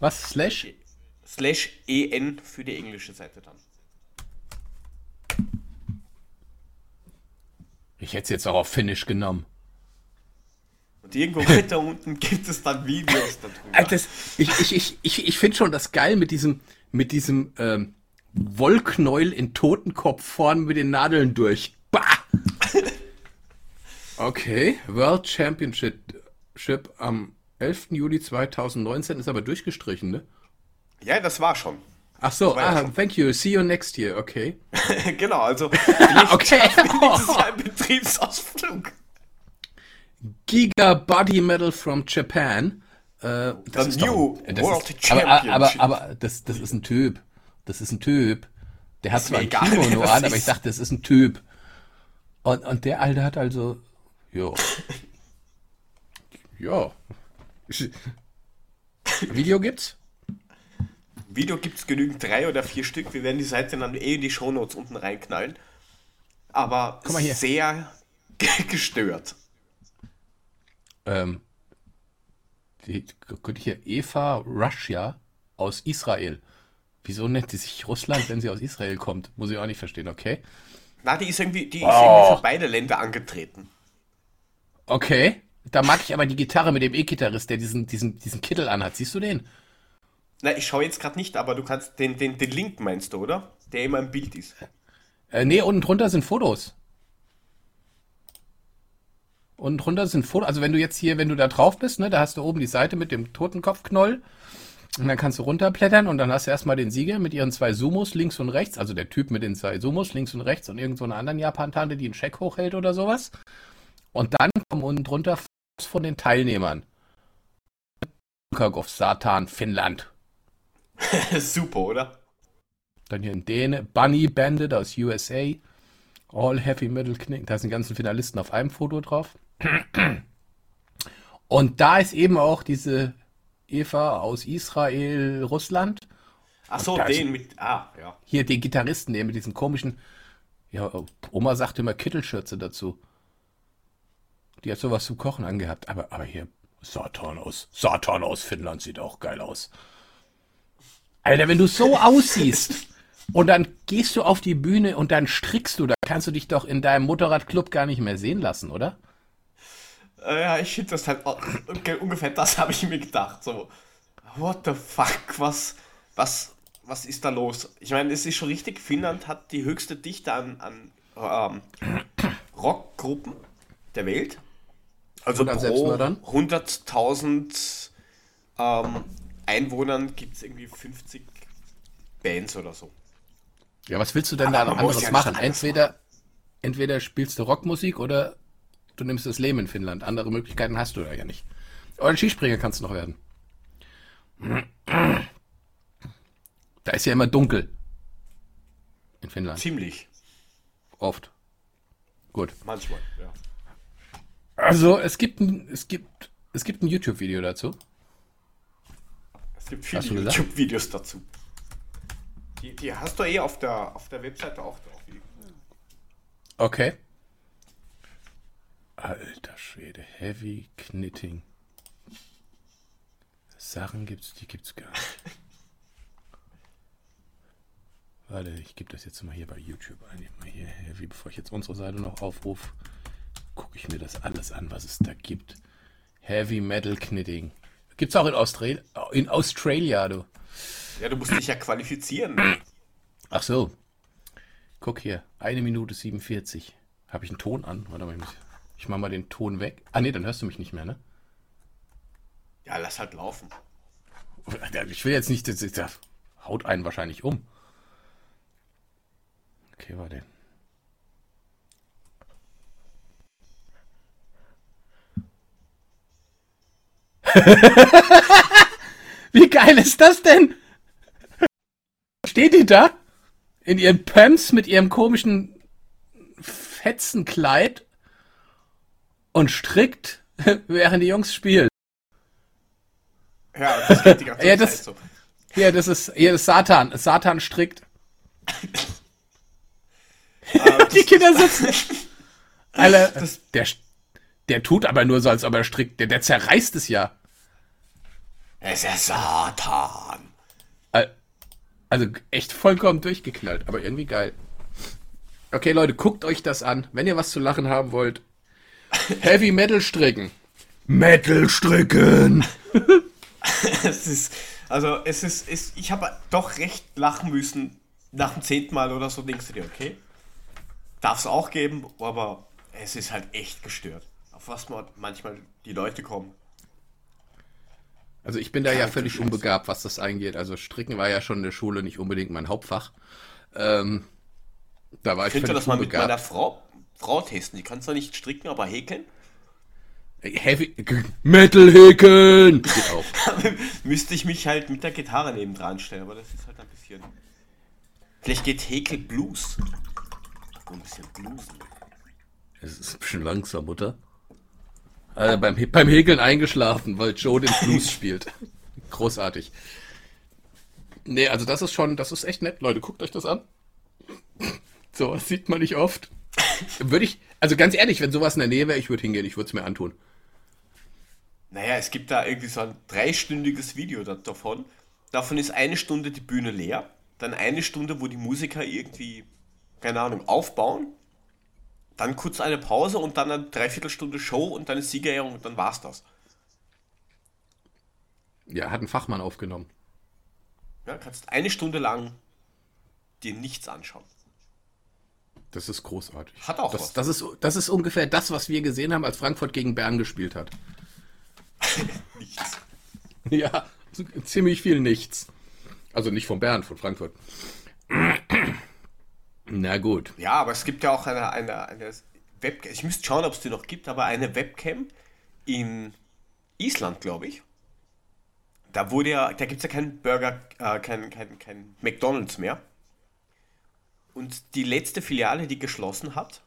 Was? Slash? slash E-N für die englische Seite dann. Ich hätte es jetzt auch auf Finnisch genommen. Und irgendwo weiter unten gibt es dann Videos darüber. Alter, das, ich ich, ich, ich, ich finde schon das geil mit diesem, mit diesem ähm, Wollknäuel in Totenkopf vorn mit den Nadeln durch. Bah! Okay, World Championship am 11. Juli 2019 ist aber durchgestrichen, ne? Ja, das war schon. Ach so, ja ah, schon. thank you, see you next year, okay. genau, also Okay. ist ein Betriebsausflug. Giga Body Medal from Japan. Äh, das The ist doch new ein- das World ist, aber, aber, Championship. aber das, das ist ein Typ. Das ist ein Typ. Der hat Ist zwar ein egal, Kimono an, aber ich dachte, das ist ein Typ. Und, und der Alte hat also. Jo. ja. Video gibt's? Video gibt es genügend drei oder vier Stück. Wir werden die Seite dann eh in die Shownotes unten reinknallen. Aber Guck mal hier. sehr gestört. Ähm, die, könnte hier Eva Russia aus Israel. Wieso nennt sie sich Russland, wenn sie aus Israel kommt? Muss ich auch nicht verstehen, okay? Na, die ist irgendwie, die ist Oh. irgendwie für beide Länder angetreten. Okay. Da mag ich aber die Gitarre mit dem E-Gitarrist, der diesen, diesen, diesen Kittel anhat. Siehst du den? Na, ich schaue jetzt gerade nicht, aber du kannst den, den, den Link meinst du, oder? Der immer im Bild ist. Äh, nee, unten drunter sind Fotos. Und drunter sind Fotos. Also wenn du jetzt hier, wenn du da drauf bist, ne, da hast du oben die Seite mit dem Totenkopfknoll. Und dann kannst du runterblättern und dann hast du erstmal den Sieger mit ihren zwei Sumos links und rechts, also der Typ mit den zwei Sumos links und rechts und irgend so einer anderen Japan-Tante, die einen Scheck hochhält oder sowas. Und dann kommen unten drunter Fotos von den Teilnehmern. Kirchhoff, Satan, Finnland. Super, oder? Dann hier in Däne, Bunny Bandit aus USA. All Heavy Metal Knick. Da sind die ganzen Finalisten auf einem Foto drauf. Und da ist eben auch diese Eva aus Israel, Russland. Ach so, den mit. Ah, ja. Hier den Gitarristen, der mit diesem komischen. Ja, Oma sagte immer Kittelschürze dazu. Die hat sowas zum Kochen angehabt. Aber, aber hier, Satan aus. Satan aus Finnland sieht auch geil aus. Alter, wenn du so aussiehst und dann gehst du auf die Bühne und dann strickst du, da kannst du dich doch in deinem Motorradclub gar nicht mehr sehen lassen, oder? Äh, ja, ich finde das halt. Okay, ungefähr das habe ich mir gedacht. So, what the fuck? Was, was, was ist da los? Ich meine, es ist schon richtig, Finnland hat die höchste Dichte an, an ähm, Rockgruppen der Welt. Also pro Selbstmördern? 100.000 ähm, Einwohnern gibt es irgendwie 50 Bands oder so. Ja, was willst du denn Aber da anderes ja machen? Entweder, entweder spielst du Rockmusik oder du nimmst das Leben in Finnland. Andere Möglichkeiten hast du da ja nicht. Ein Skispringer kannst du noch werden. Da ist ja immer dunkel. In Finnland. Ziemlich. Oft. Gut. Manchmal, ja. Also, es gibt ein, es gibt, es gibt ein YouTube-Video dazu. Es gibt viele? YouTube-Videos dazu. Die, die hast du eh auf der, auf der Webseite auch drauf. Okay. Alter Schwede, Heavy Knitting. Sachen gibt's, die gibt's gar nicht. Warte, ich gebe das jetzt mal hier bei YouTube ein. Mal hier Heavy, bevor ich jetzt unsere Seite noch aufrufe, gucke ich mir das alles an, was es da gibt. Heavy Metal Knitting. Gibt's auch in, Austral in Australia, du. Ja, du musst dich ja qualifizieren. Ach so. Guck hier, eine Minute 47. Habe ich einen Ton an? Warte mal, ich, muss, ich mach mal den Ton weg. Ah nee, dann hörst du mich nicht mehr, ne? Ja, lass halt laufen. Ich will jetzt nicht, das, das haut einen wahrscheinlich um. Okay, warte. Wie geil ist das denn? Steht die da? In ihren Pumps mit ihrem komischen Fetzenkleid und strickt, während die Jungs spielen. Ja, das geht die ganze Ja, Zeit das- so. Hier, das ist, hier ist Satan. Satan strickt. Aber Die Kinder sitzen. Alter, Das- der, der tut aber nur so, als ob er strickt. Der, der zerreißt es ja. es ist Satan. Al- Also echt vollkommen durchgeknallt, aber irgendwie geil. Okay, Leute, guckt euch das an. Wenn ihr was zu lachen haben wollt. Heavy Metal stricken. Metal stricken. Es ist, also es ist, es, ich habe doch recht lachen müssen. Nach dem zehnten Mal oder so denkst du dir, okay, darf es auch geben, aber es ist halt echt gestört. Was man manchmal die Leute kommen. Also ich bin da ja Kranke völlig unbegabt, was das eingeht. Also stricken war ja schon in der Schule nicht unbedingt mein Hauptfach. Ähm, da war ich Ich könnte das mal mit meiner unbegabt. Frau, Frau testen. Die kann zwar nicht stricken, aber häkeln. Heavy Metal häkeln. Geht auch. Müsste ich mich halt mit der Gitarre nebendran stellen, aber das ist halt ein bisschen. Vielleicht geht Häkel Blues. So ein bisschen bluesen. Es ist ein bisschen langsam, oder? Also beim, beim Häkeln eingeschlafen, weil Joe den Blues spielt. Großartig. Nee, also das ist schon, das ist echt nett. Leute, guckt euch das an. So, das sieht man nicht oft. Würde ich, also ganz ehrlich, wenn sowas in der Nähe wäre, ich würde hingehen, ich würde es mir antun. Naja, es gibt da irgendwie so ein dreistündiges Video da, davon. Davon ist eine Stunde die Bühne leer. Dann eine Stunde, wo die Musiker irgendwie, keine Ahnung, aufbauen. Dann kurz eine Pause und dann eine Dreiviertelstunde Show und dann ist Siegerehrung und dann war's das. Ja, hat ein Fachmann aufgenommen. Ja, kannst eine Stunde lang dir nichts anschauen. Das ist großartig. Hat auch das, was. das, ist, das ist ungefähr das, was wir gesehen haben, als Frankfurt gegen Bern gespielt hat. Nichts. Ja, ziemlich viel nichts. Also nicht von Bern, von Frankfurt. Na gut. Ja, aber es gibt ja auch eine, eine, eine Webcam. Ich müsste schauen, ob es die noch gibt, aber eine Webcam in Island, glaube ich. Da wurde ja, da gibt es ja keinen Burger, äh, kein, kein, kein McDonalds mehr. Und die letzte Filiale, die geschlossen hat,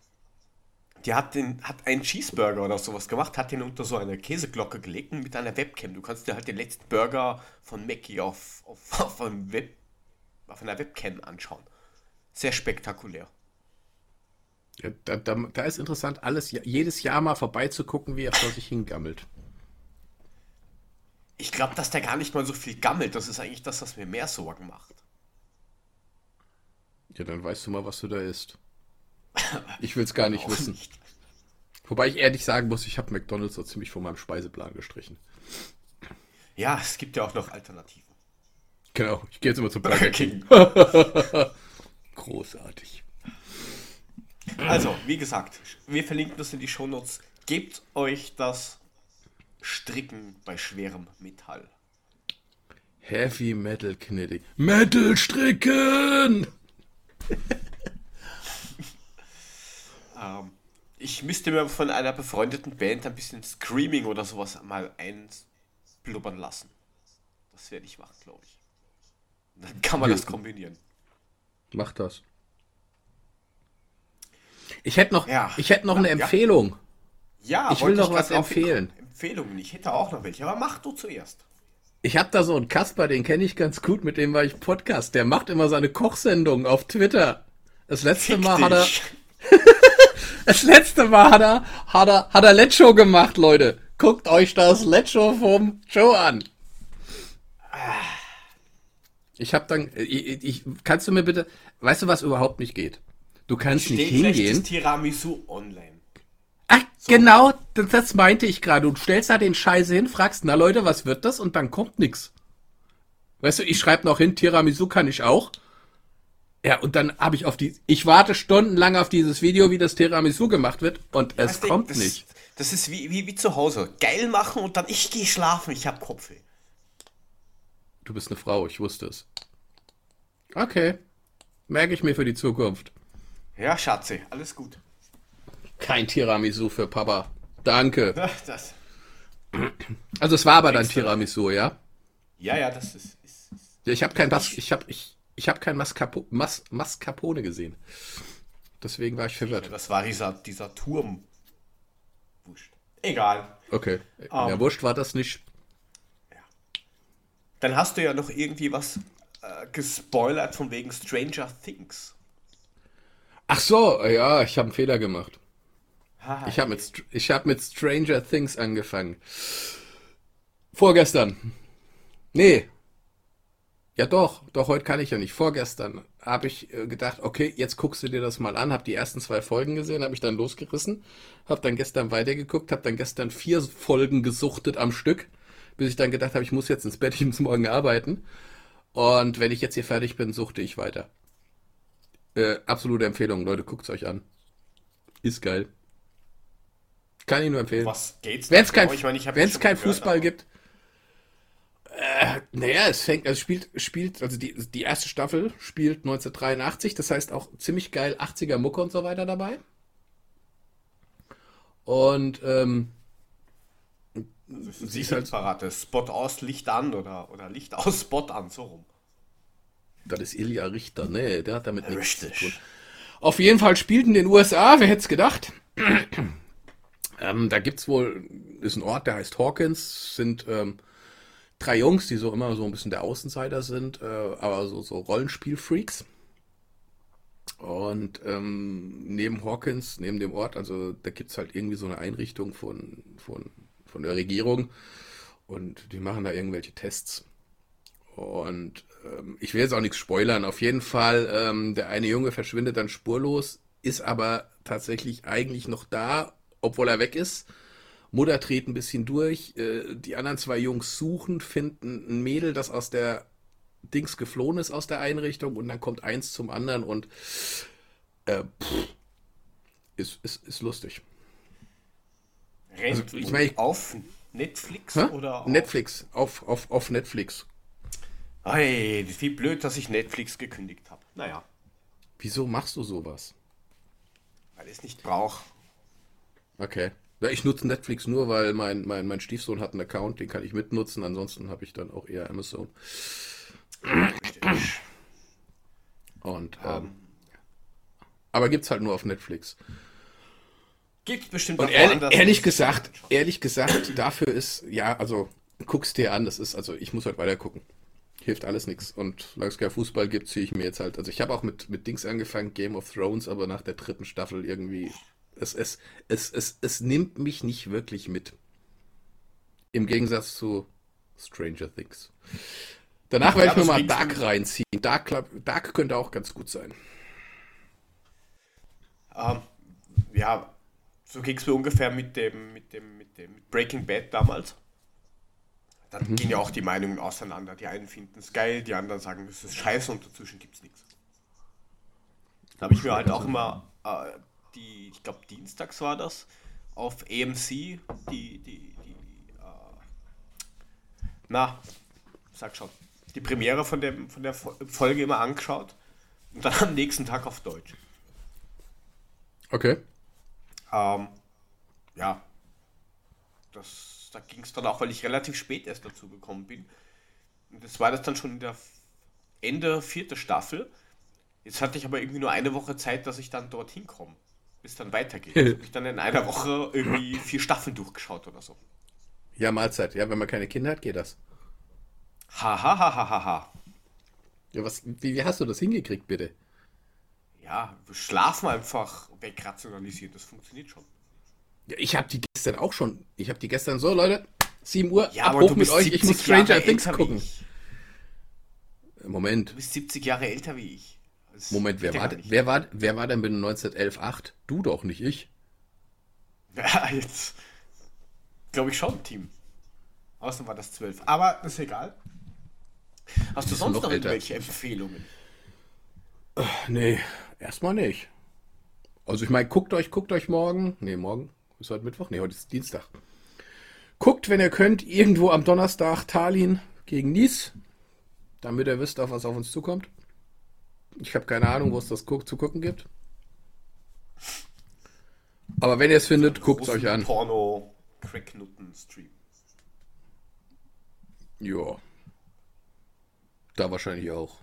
die hat, den, hat einen Cheeseburger oder sowas gemacht, hat den unter so eine Käseglocke gelegt mit einer Webcam. Du kannst dir halt den letzten Burger von Mackie auf, auf, auf, Web, auf einer Webcam anschauen. Sehr spektakulär. Ja, da, da, da ist interessant, alles jedes Jahr mal vorbeizugucken, wie er vor sich hingammelt. Ich glaube, dass der gar nicht mal so viel gammelt. Das ist eigentlich das, was mir mehr Sorgen macht. Ja, dann weißt du mal, was du da isst. Ich will es gar nicht wissen. nicht. Wobei ich ehrlich sagen muss, ich habe McDonalds so ziemlich von meinem Speiseplan gestrichen. Ja, es gibt ja auch noch Alternativen. Genau, ich gehe jetzt immer zum Burger Burger King. King. Großartig. Also, wie gesagt, wir verlinken das in die Shownotes. Gebt euch das Stricken bei schwerem Metall. Heavy Metal Knitting. Metal stricken! Ähm, ich müsste mir von einer befreundeten Band ein bisschen Screaming oder sowas mal einblubbern lassen. Das werde ich machen, glaube ich. Dann kann man das kombinieren. Mach das. Ich hätte noch, Ja. ich hätte noch eine. Empfehlung. Ja, Ich will noch grad was empfehlen. Empfehlungen. Ich hätte auch noch welche, aber mach du zuerst. Ich habe da so einen Kasper, den kenne ich ganz gut, mit dem war ich Podcast. Der macht immer seine Kochsendungen auf Twitter. Das letzte Fick Mal hat er, dich. das letzte Mal hat er, hat er, hat er Let's Show gemacht, Leute. Guckt euch das Let's Show vom Joe an. Ich habe dann, ich, ich, kannst du mir bitte, weißt du, was überhaupt nicht geht? Du kannst nicht Steht hingehen. das Tiramisu online. Ach, genau, das, das meinte ich gerade. Du stellst da den Scheiße hin, fragst, na Leute, was wird das? Und dann kommt nix. Weißt du, ich schreibe noch hin, Tiramisu kann ich auch. Ja, und dann habe ich auf die, ich warte stundenlang auf dieses Video, wie das Tiramisu gemacht wird und es Weißt du, kommt das, nicht. Das ist wie, wie, wie zu Hause. Geil machen und dann ich gehe schlafen, ich hab Kopfweh. Du bist eine Frau, ich wusste es. Okay, merke ich mir für die Zukunft. Ja, Schatze, alles gut. Kein Tiramisu für Papa. Danke. Ach, Das, Also es war aber dann. Tiramisu, ja? ja, ja, das ist, ist, ist Ja, Ich habe kein Mas ich habe ich, ich habe kein Mascapo Mas Mascarpone gesehen. Deswegen war ich verwirrt. das war dieser, dieser Turm. Wurscht. Egal. Okay. Ah. Ja, wurscht war das nicht. Dann hast du ja noch irgendwie was äh, gespoilert von wegen Stranger Things. Ach so, ja, ich habe einen Fehler gemacht. Haha. Ich habe mit ich habe mit Stranger Things angefangen. Vorgestern. Nee. Ja doch, doch heute kann ich ja nicht. Vorgestern habe ich äh, gedacht, okay, jetzt guckst du dir das mal an, habe die ersten zwei Folgen gesehen, habe ich dann losgerissen, habe dann gestern weitergeguckt, habe dann gestern vier Folgen gesuchtet am Stück, bis ich dann gedacht habe, ich muss jetzt ins Bett, ich muss morgen arbeiten. Und wenn ich jetzt hier fertig bin, suchte ich weiter. Äh, absolute Empfehlung, Leute, guckt's euch an. Ist geil. Kann ich nur empfehlen. Was geht's Wenn es kein? Ich meine, ich kein gehört, Fußball aber- gibt. Äh, naja, es fängt, also spielt, spielt, also die, die erste Staffel spielt 1983, das heißt auch ziemlich geil 80er Mucke und so weiter dabei. Und ähm, Also sie Sie ist halt- verrate. Spot aus, Licht an oder, oder Licht aus, Spot an, so rum. das ist Ilja Richter, ne, der hat damit nichts zu Richtig. tun. Auf jeden Fall spielt in den USA, wer hätte es gedacht? ähm, da gibt's wohl, ist ein Ort, der heißt Hawkins, sind ähm, drei Jungs, die so immer so ein bisschen der Außenseiter sind, äh, aber so, so Rollenspielfreaks. Und ähm, neben Hawkins, neben dem Ort, also da gibt's halt irgendwie so eine Einrichtung von, von, von der Regierung und die machen da irgendwelche Tests. Und ähm, ich will jetzt auch nichts spoilern. Auf jeden Fall, ähm, der eine Junge verschwindet dann spurlos, ist aber tatsächlich eigentlich noch da, obwohl er weg ist. Mutter dreht ein bisschen durch. Äh, die anderen zwei Jungs suchen, finden ein Mädel, das aus der Dings geflohen ist aus der Einrichtung und dann kommt eins zum anderen und äh, pff, ist, ist, ist lustig. Also, ich mein, ich- auf Netflix Hä? oder auf Netflix, auf, auf, auf Netflix. Ei, wie blöd, dass ich Netflix gekündigt habe. Naja, Wieso machst du sowas? weil ich es nicht brauche. Okay. Ja, ich nutze Netflix nur, weil mein, mein, mein Stiefsohn hat einen Account, den kann ich mitnutzen. Ansonsten habe ich dann auch eher Amazon. Und, ähm, aber gibt's halt nur auf Netflix. Gibt bestimmt Und ehrlich, ehrlich gesagt, ehrlich gesagt, dafür ist, ja, also, guck's dir an, das ist, also, ich muss halt weiter gucken. Hilft alles nichts. Und solange es kein Fußball gibt, ziehe ich mir jetzt halt, also ich habe auch mit, mit Dings angefangen, Game of Thrones, aber nach der dritten Staffel irgendwie, es, es, es, es, es nimmt mich nicht wirklich mit. Im Gegensatz zu Stranger Things. Danach werde ich mir mal Dark reinziehen. Dark, Dark könnte auch ganz gut sein. Ähm, ja, so ging es mir ungefähr mit dem, mit dem, mit dem Breaking Bad damals. Dann Mhm. gehen ja auch die Meinungen auseinander. Die einen finden es geil, die anderen sagen, es ist scheiße und dazwischen gibt es nichts. Da habe ich mir halt auch immer, äh, die, ich glaube dienstags war das, auf AMC, die, die, die, äh, na, sag schon, die Premiere von, dem, von der Fo- Folge immer angeschaut und dann am nächsten Tag auf Deutsch. Okay. Ähm, ja, das, da ging es dann auch, weil ich relativ spät erst dazu gekommen bin. Und das war das dann schon in der Ende vierte Staffel. Jetzt hatte ich aber irgendwie nur eine Woche Zeit, dass ich dann dorthin komme, bis dann weitergeht. Also habe ich dann in einer Woche irgendwie vier Staffeln durchgeschaut oder so. Ja, Mahlzeit. Ja, wenn man keine Kinder hat, geht das. Ha ha ha ha ha ha. Ja, was, wie, wie hast du das hingekriegt, bitte? Ja, Schlafen einfach wegrationalisieren, das funktioniert schon. Ja, ich habe die gestern auch schon. Ich habe die gestern so, Leute, 7 Uhr, Ja, ab aber hoch du mit euch, ich 70 muss Stranger Jahre Things gucken. Moment, Du bist 70 Jahre älter wie ich. Das Moment, wer war, wer, war, wer war denn mit 1911.8? Du doch, nicht ich. Ja, jetzt glaube ich schon, Team. Außerdem war das 12. Aber das ist egal. Hast du sonst noch noch irgendwelche Empfehlungen? Nee, erstmal nicht. Also ich meine, guckt euch, guckt euch morgen. Nee, morgen ist heute Mittwoch. Nee, heute ist Dienstag. Guckt, wenn ihr könnt, irgendwo am Donnerstag Tallinn gegen Nice. Damit ihr wisst, auf was auf uns zukommt. Ich habe keine Ahnung, wo es das zu gucken gibt. Aber wenn ihr es findet, guckt es euch an. Porno Cracknutten Stream. Ja. Da wahrscheinlich auch.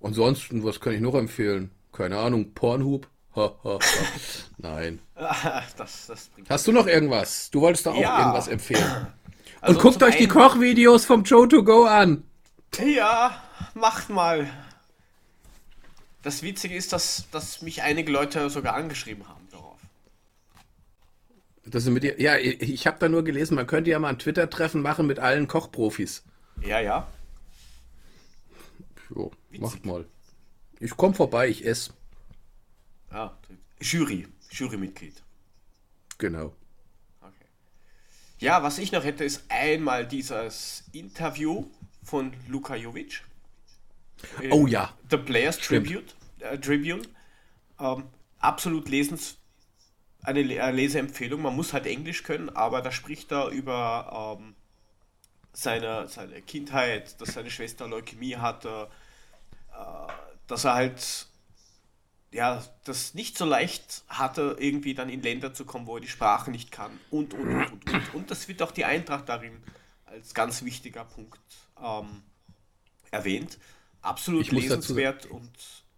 Ansonsten, was kann ich noch empfehlen? Keine Ahnung, Pornhub? Nein. das, das. Hast du noch irgendwas? Du wolltest da auch Ja. irgendwas empfehlen. Also Und guckt euch die Kochvideos vom Joe to go an. Ja, macht mal. Das Witzige ist, dass, dass mich einige Leute sogar angeschrieben haben darauf. Das mit dir. Ja, ich, ich habe da nur gelesen, man könnte ja mal ein Twitter-Treffen machen mit allen Kochprofis. Ja, ja. Jo, macht mal. Ich komm vorbei, ich esse. Ah, Jury, Jurymitglied. Genau. Okay. Ja, was ich noch hätte, ist einmal dieses Interview von Luka Jovic. Äh, Oh ja. The Players Stimmt. Tribute, äh, Tribune. Ähm, absolut lesens, eine Le Leseempfehlung. Man muss halt Englisch können, aber da spricht er über ähm, seine, seine Kindheit, dass seine Schwester Leukämie hatte, äh, dass er halt ja, das nicht so leicht hatte, irgendwie dann in Länder zu kommen, wo er die Sprache nicht kann und, und, und, und, und. Und das wird auch die Eintracht darin als ganz wichtiger Punkt ähm, erwähnt. Absolut Ich muss dazu- lesenswert und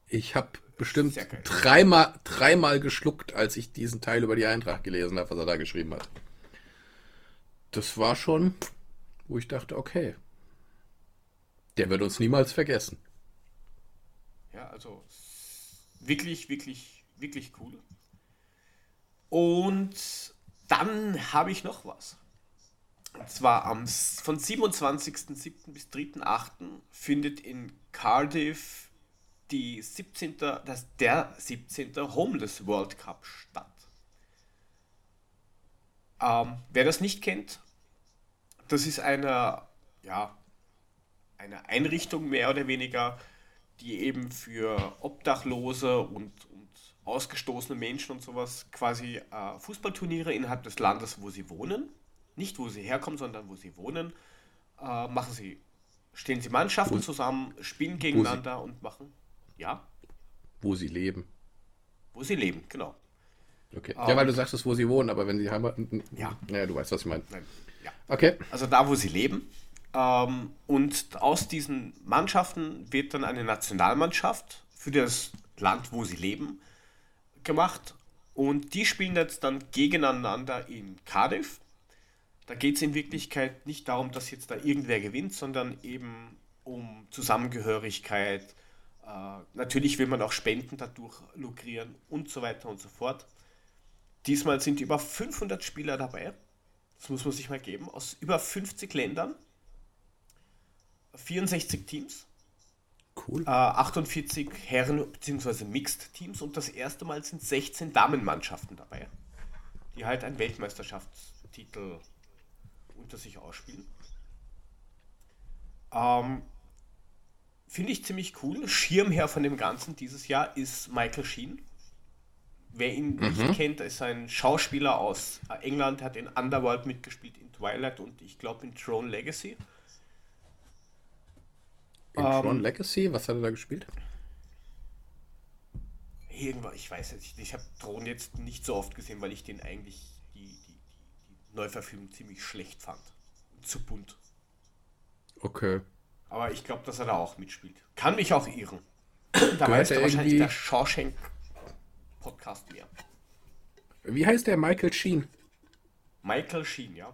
Ich habe bestimmt dreimal, dreimal geschluckt, als ich diesen Teil über die Eintracht gelesen habe, was er da geschrieben hat. Das war schon, wo ich dachte, okay. Der wird uns niemals vergessen. Also wirklich, wirklich, wirklich cool. Und dann habe ich noch was. Und zwar am, von 27.07. bis 3.08. findet in Cardiff die 17. Das, der 17. Homeless World Cup statt. Ähm, wer das nicht kennt, das ist eine, ja, eine Einrichtung mehr oder weniger, die eben für Obdachlose und, und ausgestoßene Menschen und sowas quasi äh, Fußballturniere innerhalb des Landes, wo sie wohnen. Nicht wo sie herkommen, sondern wo sie wohnen. Äh, machen sie, stehen sie Mannschaften zusammen, spielen gegeneinander und machen, ja, Wo sie leben. wo sie leben, genau. Okay. ja, weil du sagst es, wo sie wohnen, aber wenn sie Heimat. Ja. Ja, du weißt, was ich meine. Ja. Okay. Also da, wo sie leben. Ähm, und aus diesen Mannschaften wird dann eine Nationalmannschaft für das Land, wo sie leben, gemacht. Und die spielen jetzt dann gegeneinander in Cardiff. Da geht es in Wirklichkeit nicht darum, dass jetzt da irgendwer gewinnt, sondern eben um Zusammengehörigkeit. Äh, natürlich will man auch Spenden dadurch lukrieren und so weiter und so fort. Diesmal sind über 500 Spieler dabei. Das muss man sich mal geben. Aus über 50 Ländern. 64 Teams. Cool. Äh, 48 Herren- bzw. Mixed-Teams. Und das erste Mal sind 16 Damenmannschaften dabei. Die halt einen Weltmeisterschaftstitel unter sich ausspielen. Ähm, Finde ich ziemlich cool. Schirmherr von dem Ganzen dieses Jahr ist Michael Sheen. Wer ihn nicht kennt, ist ein Schauspieler aus England, hat in Underworld mitgespielt, in Twilight und ich glaube in Throne Legacy. In ähm, Tron Legacy, was hat er da gespielt? Irgendwas, ich weiß nicht. Ich habe Thron jetzt nicht so oft gesehen, weil ich den eigentlich die, die, die, Neuverfilmung ziemlich schlecht fand. Zu bunt. Okay. Aber ich glaube, dass er da auch mitspielt. Kann mich auch irren. Da weiß er wahrscheinlich der Shawshank Podcast mehr. Wie heißt der Michael Sheen? Michael Sheen, ja.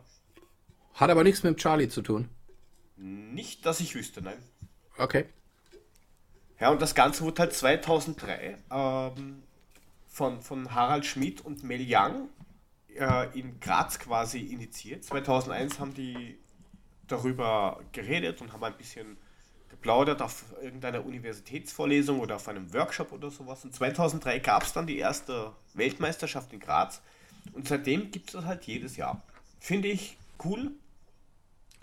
Hat aber nichts mit Charlie zu tun. Nicht, dass ich wüsste, nein. Okay. Ja, und das Ganze wurde halt 2003 ähm, von, von Harald Schmidt und Mel Young äh, in Graz quasi initiiert. 2001 haben die darüber geredet und haben ein bisschen geplaudert auf irgendeiner Universitätsvorlesung oder auf einem Workshop oder sowas. Und 2003 gab es dann die erste Weltmeisterschaft in Graz. Und seitdem gibt es das halt jedes Jahr. Finde ich cool.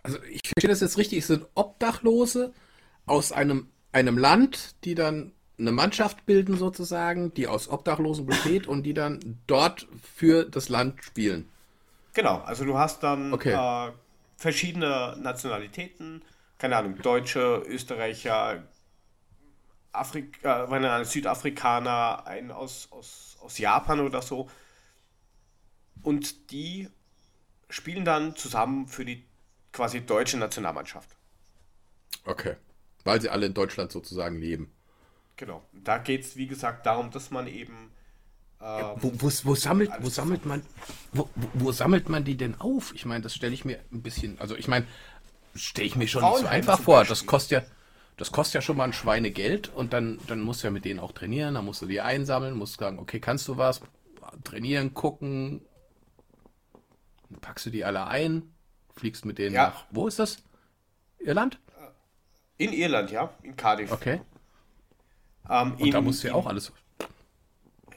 Also ich verstehe das jetzt richtig. Es sind Obdachlose aus einem, einem Land, die dann eine Mannschaft bilden sozusagen, die aus Obdachlosen besteht und die dann dort für das Land spielen. Genau, also du hast dann Okay. äh, verschiedene Nationalitäten, keine Ahnung, Deutsche, Österreicher, Afrika, äh, Südafrikaner, ein aus, aus, aus Japan oder so. Und die spielen dann zusammen für die quasi deutsche Nationalmannschaft. Okay. Weil sie alle in Deutschland sozusagen leben. Genau. Da geht es, wie gesagt, darum, dass man eben Wo, wo, wo, sammelt, wo sammelt man wo, wo, sammelt man die denn auf? Ich meine, das stelle ich mir ein bisschen, also ich meine, stelle ich mir schon nicht so einfach vor. Das kostet ja, das kostet ja schon mal ein Schweinegeld und dann, dann musst du ja mit denen auch trainieren, dann musst du die einsammeln, musst sagen, okay, kannst du was? Trainieren, gucken. Dann packst du die alle ein, fliegst mit denen Ja. nach, wo ist das? Irland? In Irland, ja, in Cardiff. Okay. Ähm, Und da in- musst du ja auch alles.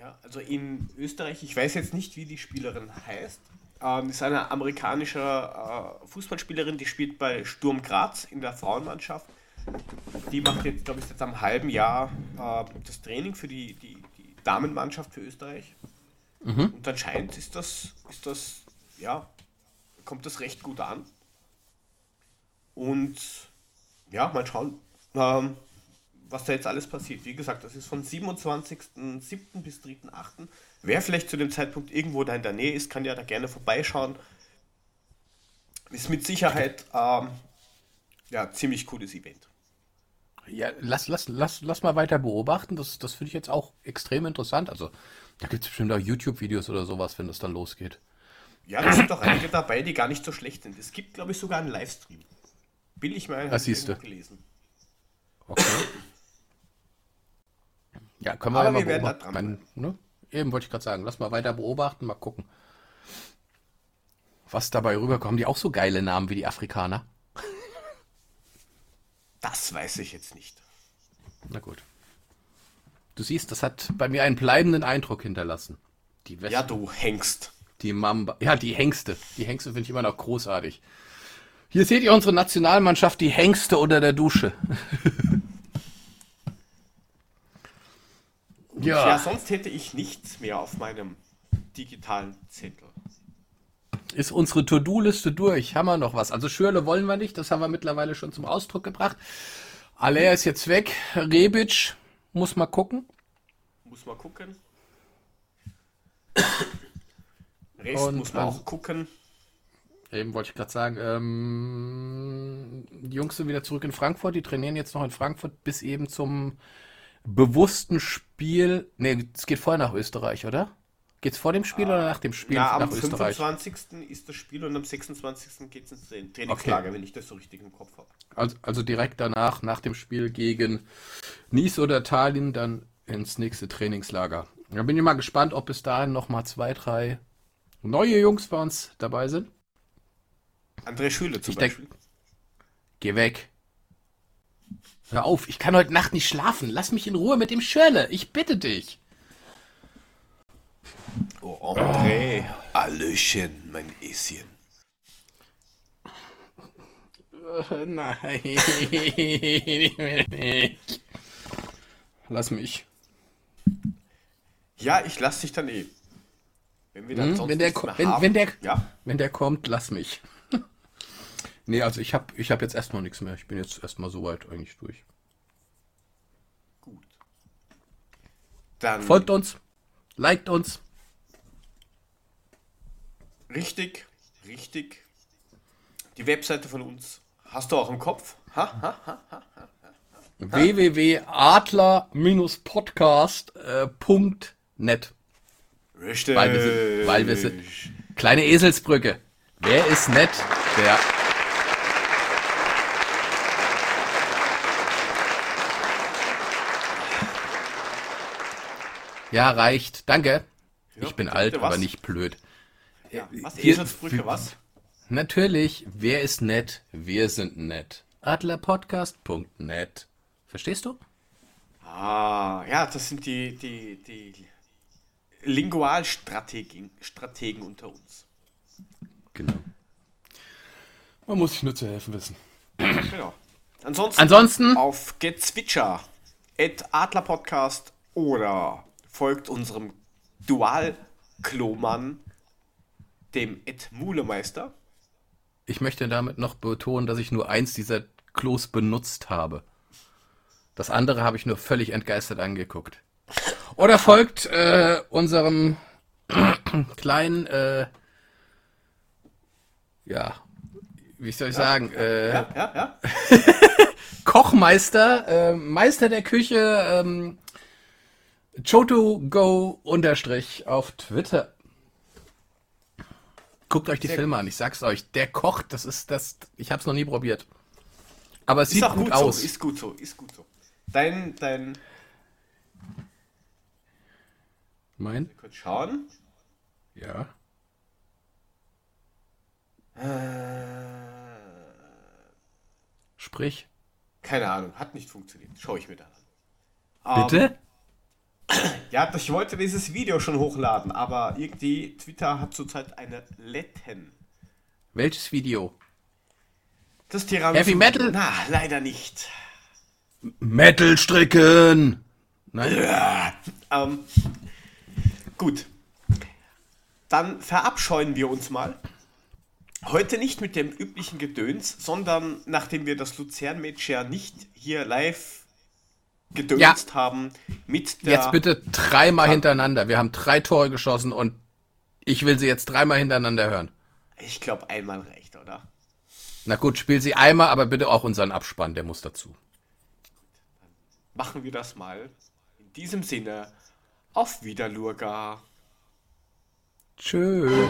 Ja, also in Österreich, ich weiß jetzt nicht, wie die Spielerin heißt. Ähm, ist eine amerikanische äh, Fußballspielerin, die spielt bei Sturm Graz in der Frauenmannschaft. Die macht jetzt, glaube ich, seit einem halben Jahr äh, das Training für die, die, die Damenmannschaft für Österreich. Und anscheinend ist das, ist das, ja, kommt das recht gut an. Und ja, mal schauen, ähm, was da jetzt alles passiert. Wie gesagt, das ist von 27.07. bis 3.08. Wer vielleicht zu dem Zeitpunkt irgendwo da in der Nähe ist, kann ja da gerne vorbeischauen. Ist mit Sicherheit ähm, ja, ziemlich cooles Event. Ja, lass, lass, lass, lass mal weiter beobachten. Das, das finde ich jetzt auch extrem interessant. Also, da gibt es bestimmt auch YouTube-Videos oder sowas, wenn das dann losgeht. Ja, da sind auch einige dabei, die gar nicht so schlecht sind. Es gibt, glaube ich, sogar einen Livestream. Will ich mal Das siehst du. irgendwo gelesen. Okay. Ja, können wir Aber ja mal wir beobachten. dran Mein, ne? Eben wollte ich gerade sagen, lass mal weiter beobachten, mal gucken. Was dabei rüberkommt. Haben die auch so geile Namen wie die Afrikaner? Das weiß ich jetzt nicht. Na gut. Du siehst, das hat bei mir einen bleibenden Eindruck hinterlassen. Die Wespen, Ja, du Hengst. die Mamba, ja, die Hengste. Die Hengste finde ich immer noch großartig. Hier seht ihr unsere Nationalmannschaft, die Hengste unter der Dusche. Ja. Ja, sonst hätte ich nichts mehr auf meinem digitalen Zettel. ist unsere To-Do-Liste durch. Haben wir noch was? Also Schürle wollen wir nicht, das haben wir mittlerweile schon zum Ausdruck gebracht. Alea ist jetzt weg. Rebic muss mal gucken. Muss mal gucken. Rest Und, muss man auch gucken. Eben wollte ich gerade sagen, ähm, die Jungs sind wieder zurück in Frankfurt, die trainieren jetzt noch in Frankfurt bis eben zum bewussten Spiel. Ne, es geht vorher nach Österreich, oder? Geht's vor dem Spiel oder nach dem Spiel Na, am nach Österreich? 25. ist das Spiel und am 26. geht es ins Tra- Trainingslager, wenn ich das so richtig im Kopf habe. Also, also direkt danach, nach dem Spiel gegen Nice oder Tallinn, dann ins nächste Trainingslager. Da bin ich mal gespannt, ob bis dahin noch mal zwei, drei neue Jungs bei uns dabei sind. André Schüle zum Ich denk- Beispiel. Geh weg. Hör auf, ich kann heute Nacht nicht schlafen. Lass mich in Ruhe mit dem Schirle. Ich bitte dich. Oh, André. Hallöchen, mein Eschen. Nein. Lass mich. Ja, ich lasse dich dann eh. Wenn wir dann Hm, sonst wenn der wenn- wenn der- ja, Wenn der kommt, lass mich. Nee, also ich habe ich hab jetzt erstmal nichts mehr. Ich bin jetzt erstmal soweit eigentlich durch. gut. Dann Folgt uns, liked uns. richtig, richtig. Die Webseite von uns hast du auch im Kopf? Ha, ha, ha. www.adler-podcast.net Richtig. Weil wir sind- weil wir sind- Kleine Eselsbrücke. Wer ist nett? Der. Ja, reicht. Danke. Ja, Ich bin alt, aber was? nicht blöd. Ja, was? Hier- Eselsbrücke, was? Natürlich. Wer ist nett? Wir sind nett. Adlerpodcast.net. Verstehst du? Ah, ja, das sind die, die, die Lingualstrategen Strategen unter uns. Genau. Man muss sich nur zu helfen wissen. Genau. Ansonsten, Ansonsten auf Gezwitscher, at Adlerpodcast oder folgt unserem Dual-Klomann, dem Ed Mulemeister. Ich möchte damit noch betonen, dass ich nur eins dieser Klos benutzt habe. Das andere habe ich nur völlig entgeistert angeguckt. Oder folgt äh, unserem kleinen, äh, ja, wie soll ich sagen, äh, Ja, ja, ja. Kochmeister, äh, Meister der Küche, ähm, Choto unterstrich auf Twitter. Guckt euch die Sehr Filme an, ich sag's euch. Der kocht, das ist das. Ich hab's noch nie probiert. Aber es Ist sieht auch gut, gut aus. so, ist gut so, ist gut so. Dein, dein, mein? kurz schauen. Ja. Äh, Sprich. keine Ahnung, hat nicht funktioniert. Schau ich mir dann an. Bitte? Ja, ich wollte dieses Video schon hochladen, aber irgendwie Twitter hat zurzeit eine Letten. Welches Video? Das Tiramisu. Heavy Metal? Na, leider nicht. Metal stricken! Nein? Ähm, gut. Dann verabscheuen wir uns mal. Heute nicht mit dem üblichen Gedöns, sondern nachdem wir das Luzern-Match ja nicht hier live gedönst Ja. haben, mit der. Jetzt bitte dreimal hintereinander. Wir haben drei Tore geschossen und ich will sie jetzt dreimal hintereinander hören. Ich glaube, einmal reicht, oder? Na gut, spiel sie einmal, aber bitte auch unseren Abspann, der muss dazu. Machen wir das mal. In diesem Sinne, auf Wiederlurga. Tschö.